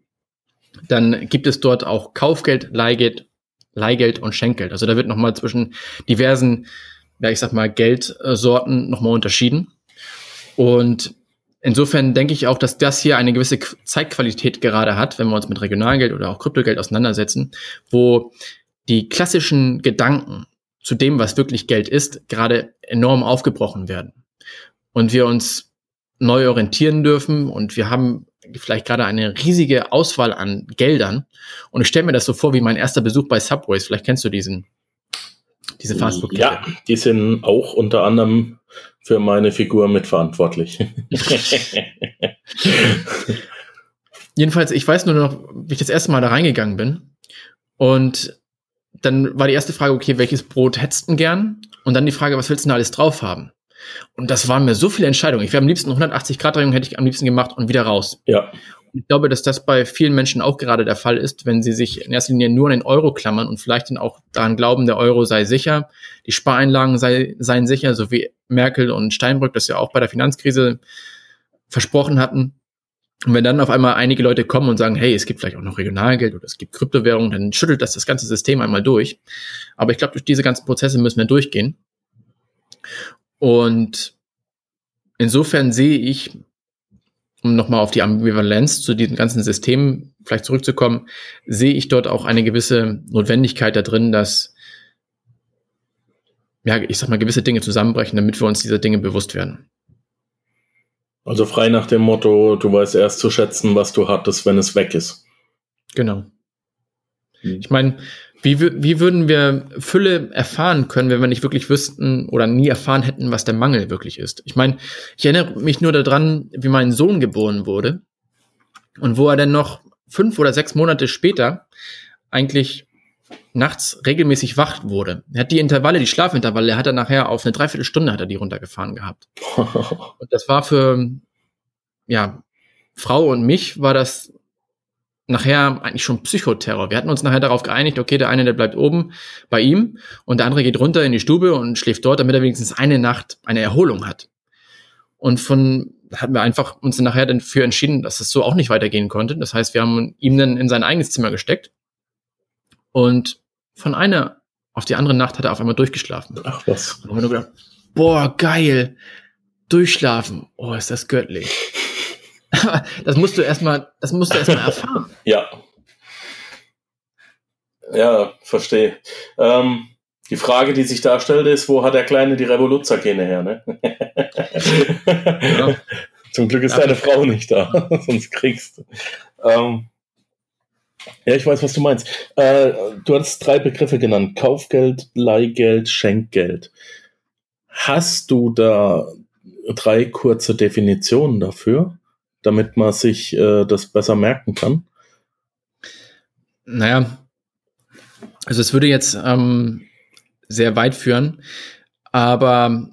dann gibt es dort auch Kaufgeld, Leihgeld, Leihgeld und Schenkgeld. Also da wird nochmal zwischen diversen, ja, ich sag mal, Geldsorten nochmal unterschieden. Und insofern denke ich auch, dass das hier eine gewisse Zeitqualität gerade hat, wenn wir uns mit Regionalgeld oder auch Kryptogeld auseinandersetzen, wo die klassischen Gedanken zu dem, was wirklich Geld ist, gerade enorm aufgebrochen werden. Und wir uns neu orientieren dürfen und wir haben vielleicht gerade eine riesige Auswahl an Geldern. Und ich stelle mir das so vor wie mein erster Besuch bei Subways. Vielleicht kennst du diesen, diese Fastfood. -Kette. Ja, die sind auch unter anderem für meine Figur mitverantwortlich. *laughs* Jedenfalls, ich weiß nur noch, wie ich das erste Mal da reingegangen bin. Und dann war die erste Frage, okay, welches Brot hättest du gern? Und dann die Frage, was willst du denn alles drauf haben? Und das waren mir so viele Entscheidungen. Ich wäre am liebsten 180 Grad Drehung hätte ich am liebsten gemacht und wieder raus. Ja. Ich glaube, dass das bei vielen Menschen auch gerade der Fall ist, wenn sie sich in erster Linie nur an den Euro klammern und vielleicht dann auch daran glauben, der Euro sei sicher, die Spareinlagen sei, seien sicher, so wie Merkel und Steinbrück das ja auch bei der Finanzkrise versprochen hatten. Und wenn dann auf einmal einige Leute kommen und sagen, hey, es gibt vielleicht auch noch Regionalgeld oder es gibt Kryptowährungen, dann schüttelt das das ganze System einmal durch. Aber ich glaube, durch diese ganzen Prozesse müssen wir durchgehen. Und insofern sehe ich, um nochmal auf die Ambivalenz zu diesen ganzen Systemen vielleicht zurückzukommen, sehe ich dort auch eine gewisse Notwendigkeit da drin, dass, ja, ich sag mal, gewisse Dinge zusammenbrechen, damit wir uns dieser Dinge bewusst werden. Also frei nach dem Motto, du weißt erst zu schätzen, was du hattest, wenn es weg ist. Genau. Hm. Ich meine, wie, wie würden wir Fülle erfahren können, wenn wir nicht wirklich wüssten oder nie erfahren hätten, was der Mangel wirklich ist? Ich meine, ich erinnere mich nur daran, wie mein Sohn geboren wurde und wo er dann noch fünf oder sechs Monate später eigentlich nachts regelmäßig wach wurde. Er hat die Intervalle, die Schlafintervalle, hat er nachher auf eine Dreiviertelstunde hat er die runtergefahren gehabt. *laughs* und das war für, ja, Frau und mich war das nachher eigentlich schon Psychoterror. Wir hatten uns nachher darauf geeinigt, okay, der eine, der bleibt oben bei ihm und der andere geht runter in die Stube und schläft dort, damit er wenigstens eine Nacht eine Erholung hat. Und von hatten wir einfach uns nachher dafür entschieden, dass es so auch nicht weitergehen konnte. Das heißt, wir haben ihm dann in sein eigenes Zimmer gesteckt und von einer auf die andere Nacht hat er auf einmal durchgeschlafen. Ach was. Und dann haben wir nur gedacht, boah, geil, durchschlafen. Oh, ist das göttlich. *laughs* das musst du erstmal, das musst du erstmal erfahren. *laughs* Ja. Ja, verstehe. Ähm, die Frage, die sich darstellt, ist, wo hat der Kleine die Revoluzzer-Gene her, ne? ja. *laughs* Zum Glück ist ja. deine Frau nicht da, sonst kriegst du. Ähm, ja, ich weiß, was du meinst. Äh, du hast drei Begriffe genannt: Kaufgeld, Leihgeld, Schenkgeld. Hast du da drei kurze Definitionen dafür, damit man sich äh, das besser merken kann? Naja, also es würde jetzt ähm, sehr weit führen. Aber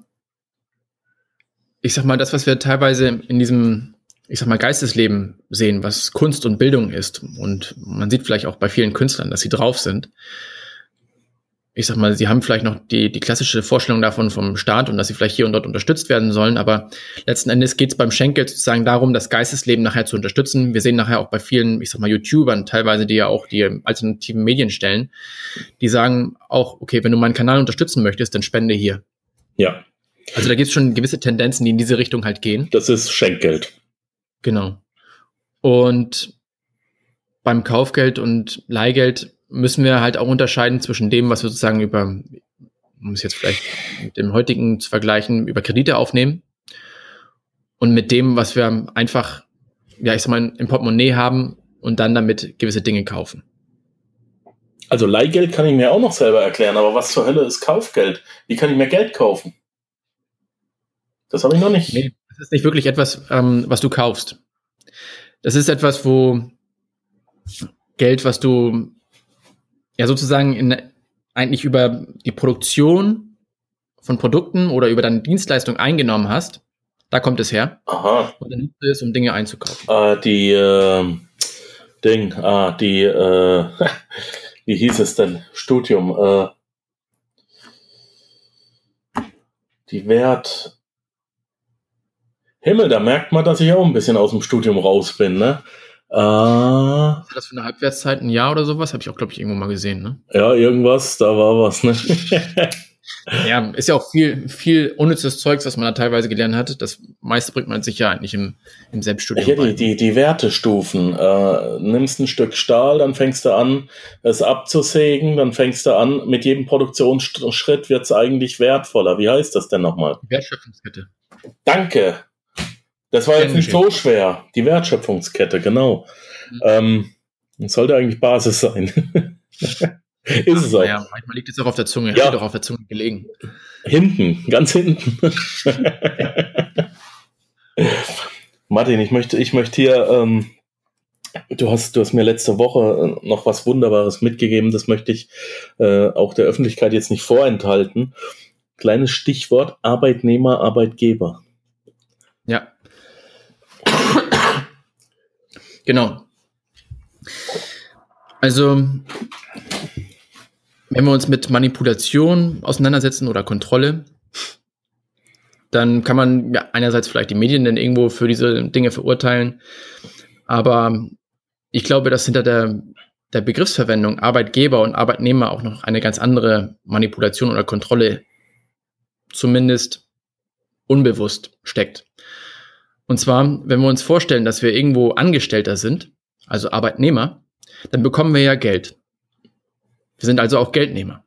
ich sag mal, das, was wir teilweise in diesem, ich sag mal, Geistesleben sehen, was Kunst und Bildung ist, und man sieht vielleicht auch bei vielen Künstlern, dass sie drauf sind, ich sag mal, sie haben vielleicht noch die, die klassische Vorstellung davon vom Staat und dass sie vielleicht hier und dort unterstützt werden sollen, aber letzten Endes geht es beim Schenkel sozusagen darum, das Geistesleben nachher zu unterstützen. Wir sehen nachher auch bei vielen, ich sag mal, YouTubern teilweise, die ja auch die alternativen Medien stellen, die sagen auch, okay, wenn du meinen Kanal unterstützen möchtest, dann spende hier. Ja. Also da gibt es schon gewisse Tendenzen, die in diese Richtung halt gehen. Das ist Schenkgeld. Genau. Und beim Kaufgeld und Leihgeld müssen wir halt auch unterscheiden zwischen dem, was wir sozusagen über, um es jetzt vielleicht mit dem heutigen zu vergleichen, über Kredite aufnehmen und mit dem, was wir einfach, ja, ich sag mal, im Portemonnaie haben und dann damit gewisse Dinge kaufen. Also Leihgeld kann ich mir auch noch selber erklären, aber was zur Hölle ist Kaufgeld? Wie kann ich mir Geld kaufen? Das habe ich noch nicht. Nee, das ist nicht wirklich etwas, ähm, was du kaufst. Das ist etwas, wo Geld, was du ja sozusagen in, eigentlich über die Produktion von Produkten oder über deine Dienstleistung eingenommen hast, da kommt es her. Aha. Und dann nutzt du es, um Dinge einzukaufen. Ah, die äh, Ding, ah, die, äh, *laughs* wie hieß es denn? Studium, äh, die Wert. Himmel, da merkt man, dass ich auch ein bisschen aus dem Studium raus bin, ne? Äh, was war das für eine Halbwertszeit? Ein Jahr oder sowas? Habe ich auch, glaube ich, irgendwo mal gesehen, ne? Ja, irgendwas, da war was, ne? *laughs* ja, ist ja auch viel, viel unnützes Zeugs, was man da teilweise gelernt hat. Das meiste bringt man sich ja eigentlich im, im Selbststudium. Ja, die, die, die Wertestufen. Äh, nimmst ein Stück Stahl, dann fängst du an, es abzusägen, dann fängst du an, mit jedem Produktionsschritt wird es eigentlich wertvoller. Wie heißt das denn nochmal? Wertschöpfungskette. Danke. Das war jetzt nicht so schwer. Die Wertschöpfungskette, genau. Mhm. Ähm, sollte eigentlich Basis sein. *laughs* ist Ach, es auch. Ja, manchmal liegt es auch auf der Zunge. Ja. Hat auch auf der Zunge gelegen. Hinten, ganz hinten. *laughs* Martin, ich möchte, ich möchte hier, ähm, du hast, du hast mir letzte Woche äh, noch was Wunderbares mitgegeben. Das möchte ich äh, auch der Öffentlichkeit jetzt nicht vorenthalten. Kleines Stichwort: Arbeitnehmer, Arbeitgeber. Ja. Genau. Also, wenn wir uns mit Manipulation auseinandersetzen oder Kontrolle, dann kann man ja, einerseits vielleicht die Medien dann irgendwo für diese Dinge verurteilen, aber ich glaube, dass hinter der, der Begriffsverwendung Arbeitgeber und Arbeitnehmer auch noch eine ganz andere Manipulation oder Kontrolle zumindest unbewusst steckt. Und zwar, wenn wir uns vorstellen, dass wir irgendwo Angestellter sind, also Arbeitnehmer, dann bekommen wir ja Geld. Wir sind also auch Geldnehmer.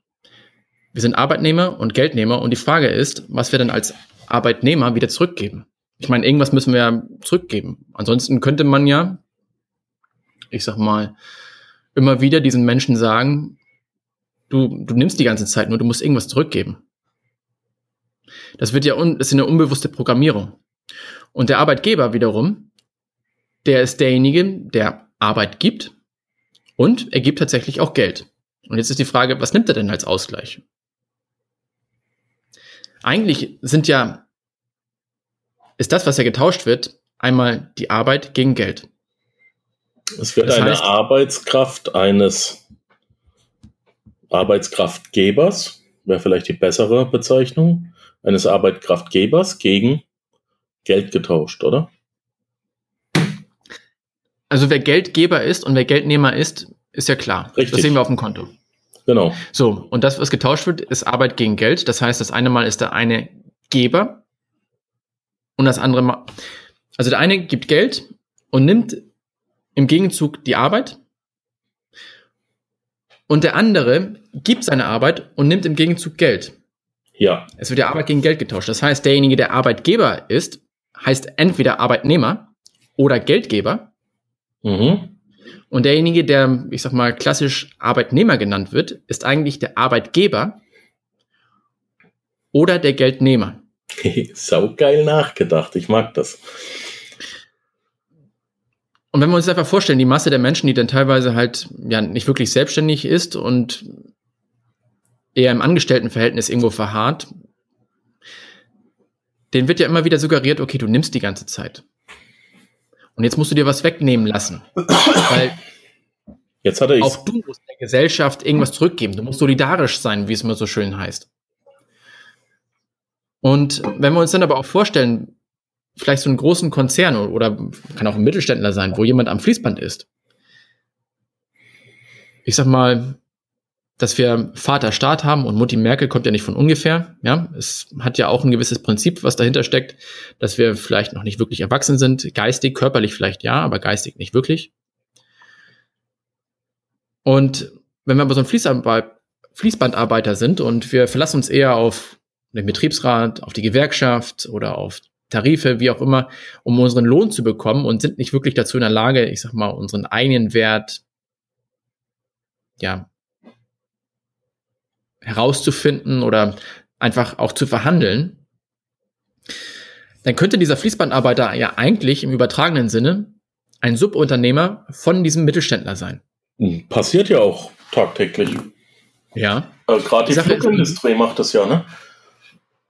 Wir sind Arbeitnehmer und Geldnehmer und die Frage ist, was wir dann als Arbeitnehmer wieder zurückgeben. Ich meine, irgendwas müssen wir ja zurückgeben. Ansonsten könnte man ja, ich sag mal, immer wieder diesen Menschen sagen, du, du nimmst die ganze Zeit nur, du musst irgendwas zurückgeben. Das wird ja, un, das ist eine unbewusste Programmierung. Und der Arbeitgeber wiederum, der ist derjenige, der Arbeit gibt und er gibt tatsächlich auch Geld. Und jetzt ist die Frage, was nimmt er denn als Ausgleich? Eigentlich sind ja, ist das, was ja getauscht wird, einmal die Arbeit gegen Geld. Es wird das eine heißt, Arbeitskraft eines Arbeitskraftgebers, wäre vielleicht die bessere Bezeichnung, eines Arbeitskraftgebers gegen Geld getauscht, oder? Also wer Geldgeber ist und wer Geldnehmer ist, ist ja klar. Richtig. Das sehen wir auf dem Konto. Genau. So, und das, was getauscht wird, ist Arbeit gegen Geld. Das heißt, das eine Mal ist der eine Geber und das andere Mal. Also der eine gibt Geld und nimmt im Gegenzug die Arbeit. Und der andere gibt seine Arbeit und nimmt im Gegenzug Geld. Ja. Es wird ja Arbeit gegen Geld getauscht. Das heißt, derjenige, der Arbeitgeber ist, heißt entweder Arbeitnehmer oder Geldgeber. Mhm. Und derjenige, der, ich sag mal, klassisch Arbeitnehmer genannt wird, ist eigentlich der Arbeitgeber oder der Geldnehmer. *laughs* Saugeil nachgedacht. Ich mag das. Und wenn wir uns einfach vorstellen, die Masse der Menschen, die dann teilweise halt ja nicht wirklich selbstständig ist und eher im Angestelltenverhältnis irgendwo verharrt, denen wird ja immer wieder suggeriert, okay, du nimmst die ganze Zeit. Und jetzt musst du dir was wegnehmen lassen. Weil Jetzt hat er auch du musst der Gesellschaft irgendwas zurückgeben. Du musst solidarisch sein, wie es immer so schön heißt. Und wenn wir uns dann aber auch vorstellen, vielleicht so einen großen Konzern oder kann auch ein Mittelständler sein, wo jemand am Fließband ist. Ich sag mal, dass wir Vater Staat haben und Mutti Merkel kommt ja nicht von ungefähr. Ja, es hat ja auch ein gewisses Prinzip, was dahinter steckt, dass wir vielleicht noch nicht wirklich erwachsen sind, geistig, körperlich vielleicht ja, aber geistig nicht wirklich. Und wenn wir aber so ein Fließbandarbeiter sind und wir verlassen uns eher auf den Betriebsrat, auf die Gewerkschaft oder auf Tarife, wie auch immer, um unseren Lohn zu bekommen und sind nicht wirklich dazu in der Lage, ich sag mal, unseren eigenen Wert, ja, herauszufinden oder einfach auch zu verhandeln, dann könnte dieser Fließbandarbeiter ja eigentlich im übertragenen Sinne ein Subunternehmer von diesem Mittelständler sein. Hm, Passiert ja auch tagtäglich. Ja. Äh, Gerade die, Die Sache ist- Flugindustrie macht das ja, ne?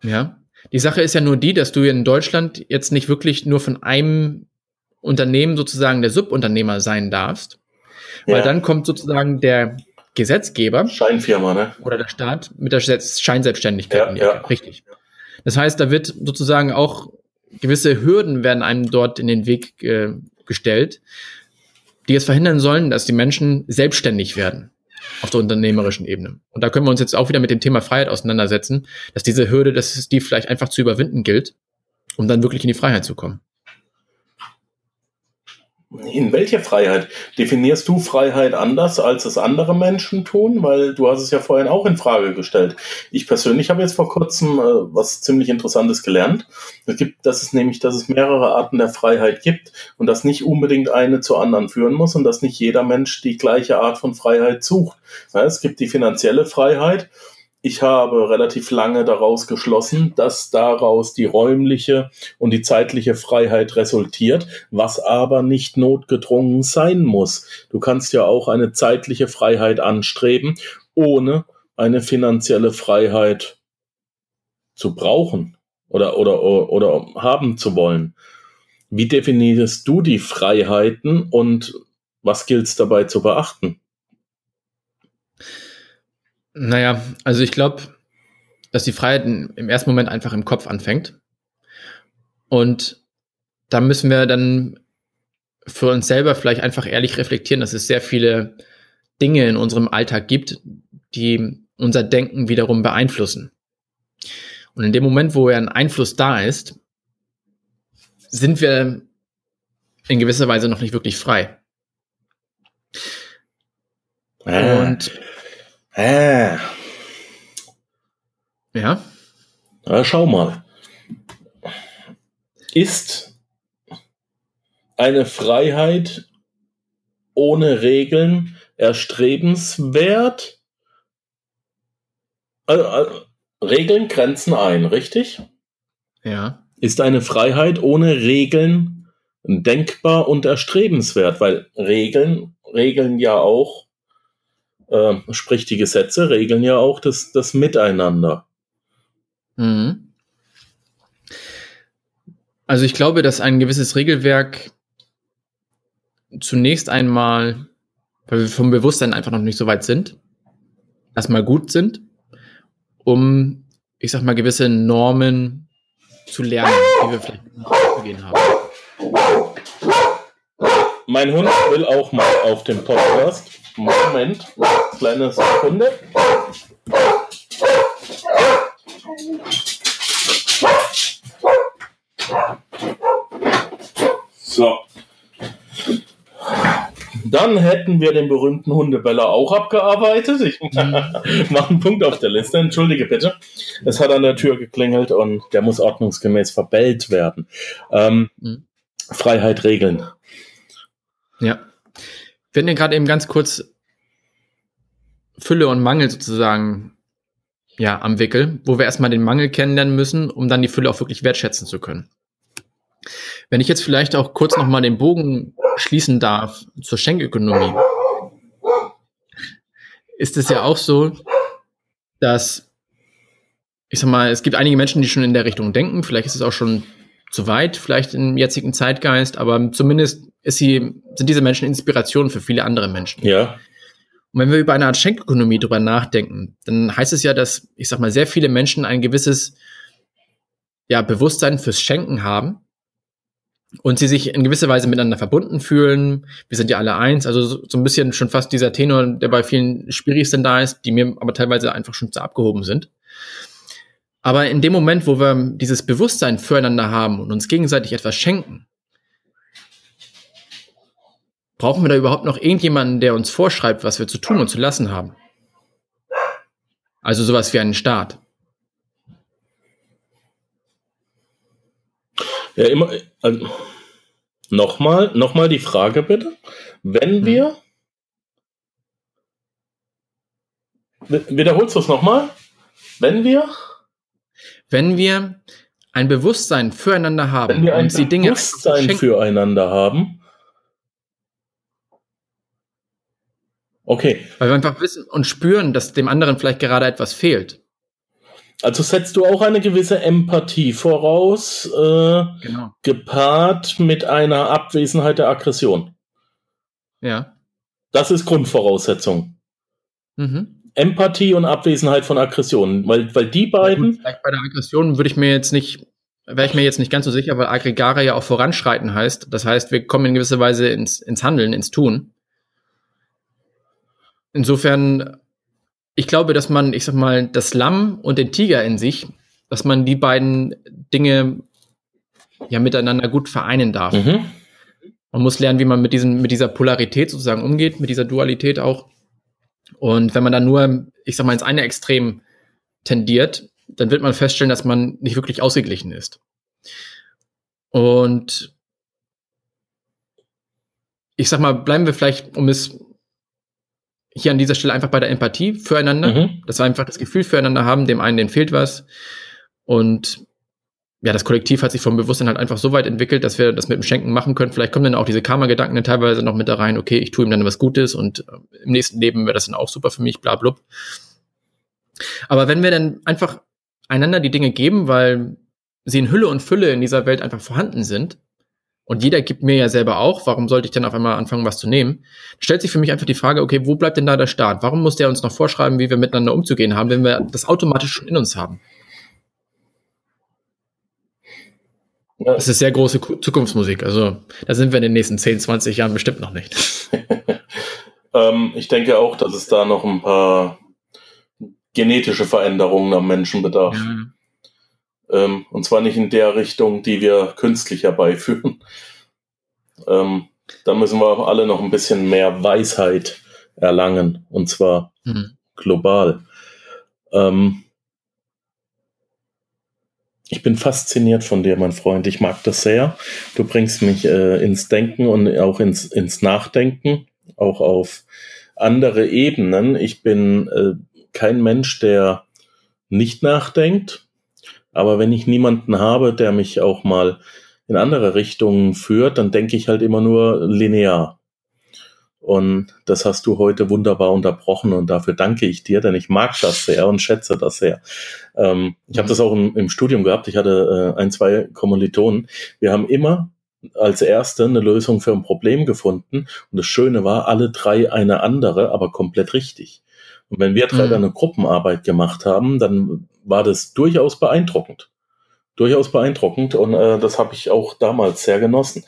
Ja. Die Sache ist ja nur die, dass du in Deutschland jetzt nicht wirklich nur von einem Unternehmen sozusagen der Subunternehmer sein darfst, weil Ja. dann kommt sozusagen der Gesetzgeber Scheinfirma, ne? oder der Staat mit der Selbst- Scheinselbstständigkeit Ja, ja. Richtig. Das heißt, da wird sozusagen auch gewisse Hürden werden einem dort in den Weg äh, gestellt, die es verhindern sollen, dass die Menschen selbstständig werden auf der unternehmerischen Ebene. Und da können wir uns jetzt auch wieder mit dem Thema Freiheit auseinandersetzen, dass diese Hürde, dass es die vielleicht einfach zu überwinden gilt, um dann wirklich in die Freiheit zu kommen. In welcher Freiheit? Definierst du Freiheit anders, als es andere Menschen tun? Weil du hast es ja vorhin auch in Frage gestellt. Ich persönlich habe jetzt vor kurzem äh, was ziemlich Interessantes gelernt. Es gibt, das ist nämlich, dass es mehrere Arten der Freiheit gibt und dass nicht unbedingt eine zur anderen führen muss und dass nicht jeder Mensch die gleiche Art von Freiheit sucht. Ja, es gibt die finanzielle Freiheit. Ich habe relativ lange daraus geschlossen, dass daraus die räumliche und die zeitliche Freiheit resultiert, was aber nicht notgedrungen sein muss. Du kannst ja auch eine zeitliche Freiheit anstreben, ohne eine finanzielle Freiheit zu brauchen oder, oder, oder haben zu wollen. Wie definierst du die Freiheiten und was gilt es dabei zu beachten? Naja, also ich glaube, dass die Freiheit im ersten Moment einfach im Kopf anfängt. Und da müssen wir dann für uns selber vielleicht einfach ehrlich reflektieren, dass es sehr viele Dinge in unserem Alltag gibt, die unser Denken wiederum beeinflussen. Und in dem Moment, wo ja ein Einfluss da ist, sind wir in gewisser Weise noch nicht wirklich frei. Und äh, ja, Na, schau mal. Ist eine Freiheit ohne Regeln erstrebenswert? Äh, äh, Regeln grenzen ein, richtig? ja. Ist eine Freiheit ohne Regeln denkbar und erstrebenswert? Weil Regeln regeln ja auch, äh, sprich die Gesetze, regeln ja auch das, das Miteinander. Mhm. Also ich glaube, dass ein gewisses Regelwerk zunächst einmal, weil wir vom Bewusstsein einfach noch nicht so weit sind, erstmal gut sind, um, ich sag mal, gewisse Normen zu lernen, wie wir vielleicht umzugehen haben. Mein Hund will auch mal auf dem Podcast. Moment, kleine Sekunde. So. Dann hätten wir den berühmten Hundebeller auch abgearbeitet. Ich mhm. *laughs* mache einen Punkt auf der Liste. Entschuldige bitte. Es hat an der Tür geklingelt und der muss ordnungsgemäß verbellt werden. Ähm, mhm. Freiheit regeln. Ja. Wir hatten ja gerade eben ganz kurz Fülle und Mangel sozusagen ja, am Wickel, wo wir erstmal den Mangel kennenlernen müssen, um dann die Fülle auch wirklich wertschätzen zu können. Wenn ich jetzt vielleicht auch kurz nochmal den Bogen schließen darf zur Schenkökonomie, ist es ja auch so, dass, ich sag mal, es gibt einige Menschen, die schon in der Richtung denken, vielleicht ist es auch schon zu weit, vielleicht im jetzigen Zeitgeist, aber zumindest ist sie, sind diese Menschen Inspiration für viele andere Menschen. Ja. Und wenn wir über eine Art Schenkökonomie drüber nachdenken, dann heißt es ja, dass, ich sag mal, sehr viele Menschen ein gewisses ja, Bewusstsein fürs Schenken haben und sie sich in gewisser Weise miteinander verbunden fühlen. Wir sind ja alle eins, also so, so ein bisschen schon fast dieser Tenor, der bei vielen schwierigsten da ist, die mir aber teilweise einfach schon zu abgehoben sind. Aber in dem Moment, wo wir dieses Bewusstsein füreinander haben und uns gegenseitig etwas schenken, brauchen wir da überhaupt noch irgendjemanden, der uns vorschreibt, was wir zu tun und zu lassen haben? Also sowas wie einen Staat. Ja, immer. Also, nochmal, nochmal die Frage bitte. Wenn hm. wir. Wiederholst du es nochmal? Wenn wir. Wenn wir ein Bewusstsein füreinander haben wenn wir ein und die Dinge Bewusstsein füreinander haben. Okay. Weil wir einfach wissen und spüren, dass dem anderen vielleicht gerade etwas fehlt. Also setzt du auch eine gewisse Empathie voraus, äh, genau. gepaart mit einer Abwesenheit der Aggression. Ja. Das ist Grundvoraussetzung. Mhm. Empathie und Abwesenheit von Aggression, weil, weil die beiden. Vielleicht bei der Aggression würde ich mir jetzt nicht, wäre ich mir jetzt nicht ganz so sicher, weil Aggregare ja auch voranschreiten heißt. Das heißt, wir kommen in gewisser Weise ins, ins Handeln, ins Tun. Insofern ich glaube, dass man, ich sag mal, das Lamm und den Tiger in sich, dass man die beiden Dinge ja miteinander gut vereinen darf. Mhm. Man muss lernen, wie man mit, diesen, mit dieser Polarität sozusagen umgeht, mit dieser Dualität auch. Und wenn man dann nur, ich sag mal, ins eine Extrem tendiert, dann wird man feststellen, dass man nicht wirklich ausgeglichen ist. Und ich sag mal, bleiben wir vielleicht, um es hier an dieser Stelle einfach bei der Empathie füreinander, mhm. dass wir einfach das Gefühl füreinander haben, dem einen, dem fehlt was. Und ja, das Kollektiv hat sich vom Bewusstsein halt einfach so weit entwickelt, dass wir das mit dem Schenken machen können. Vielleicht kommen dann auch diese Karma-Gedanken dann teilweise noch mit da rein, okay, ich tue ihm dann was Gutes und äh, im nächsten Leben wäre das dann auch super für mich, bla, blub. Aber wenn wir dann einfach einander die Dinge geben, weil sie in Hülle und Fülle in dieser Welt einfach vorhanden sind, und jeder gibt mir ja selber auch, warum sollte ich dann auf einmal anfangen, was zu nehmen? Stellt sich für mich einfach die Frage, okay, wo bleibt denn da der Staat? Warum muss der uns noch vorschreiben, wie wir miteinander umzugehen haben, wenn wir das automatisch schon in uns haben? Ja. Das ist sehr große Zukunftsmusik. Also da sind wir in den nächsten 10, 20 Jahren bestimmt noch nicht. *laughs* ähm, ich denke auch, dass es da noch ein paar genetische Veränderungen am Menschen bedarf. Ähm, und zwar nicht in der Richtung, die wir künstlich herbeiführen. Ähm, da müssen wir alle noch ein bisschen mehr Weisheit erlangen. Und zwar mhm. global. Ähm, ich bin fasziniert von dir, mein Freund. Ich mag das sehr. Du bringst mich äh, ins Denken und auch ins, ins Nachdenken, auch auf andere Ebenen. Ich bin äh, kein Mensch, der nicht nachdenkt. Aber wenn ich niemanden habe, der mich auch mal in andere Richtungen führt, dann denke ich halt immer nur linear. Und das hast du heute wunderbar unterbrochen und dafür danke ich dir, denn ich mag das sehr und schätze das sehr. Ähm, ich habe das auch im, im, Studium gehabt. Ich hatte äh, ein, zwei Kommilitonen. Wir haben immer als erste eine Lösung für ein Problem gefunden. Und das Schöne war, alle drei eine andere, aber komplett richtig. Und wenn wir drei mhm. dann eine Gruppenarbeit gemacht haben, dann war das durchaus beeindruckend. durchaus beeindruckend und äh, das habe ich auch damals sehr genossen.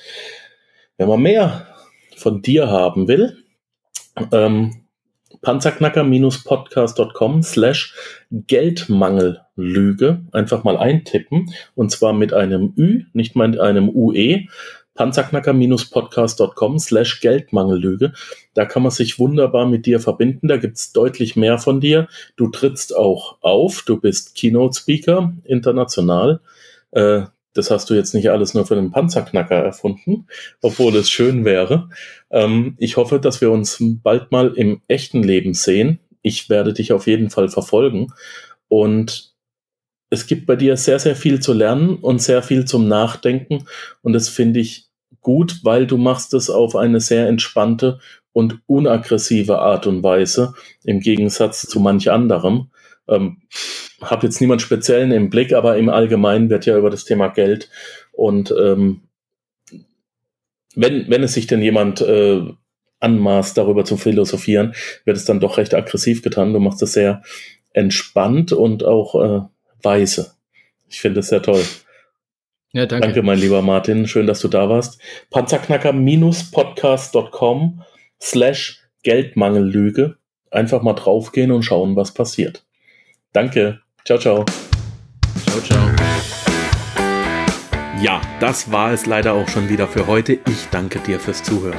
Wenn man mehr von dir haben will, ähm, panzerknacker-podcast.com slash Geldmangellüge einfach mal eintippen und zwar mit einem Ü, nicht mit einem UE, panzerknacker-podcast.com slash Geldmangellüge. Da kann man sich wunderbar mit dir verbinden. Da gibt's deutlich mehr von dir. Du trittst auch auf. Du bist Keynote-Speaker international. Äh, das hast du jetzt nicht alles nur für den Panzerknacker erfunden, obwohl es schön wäre. Ähm, ich hoffe, dass wir uns bald mal im echten Leben sehen. Ich werde dich auf jeden Fall verfolgen. Und es gibt bei dir sehr, sehr viel zu lernen und sehr viel zum Nachdenken. Und das finde ich gut, weil du machst es auf eine sehr entspannte und unaggressive Art und Weise, im Gegensatz zu manch anderem. Ähm, habe jetzt niemand speziellen im Blick, aber im Allgemeinen wird ja über das Thema Geld und ähm, wenn, wenn es sich denn jemand äh, anmaßt, darüber zu philosophieren, wird es dann doch recht aggressiv getan. Du machst es sehr entspannt und auch äh, weise. Ich finde es sehr toll. Ja, danke. Danke, mein lieber Martin. Schön, dass du da warst. Panzerknacker-podcast.com slash Geldmangellüge. Einfach mal draufgehen und schauen, was passiert. Danke. Ciao, ciao. Ciao, ciao. Ja, das war es leider auch schon wieder für heute. Ich danke dir fürs Zuhören.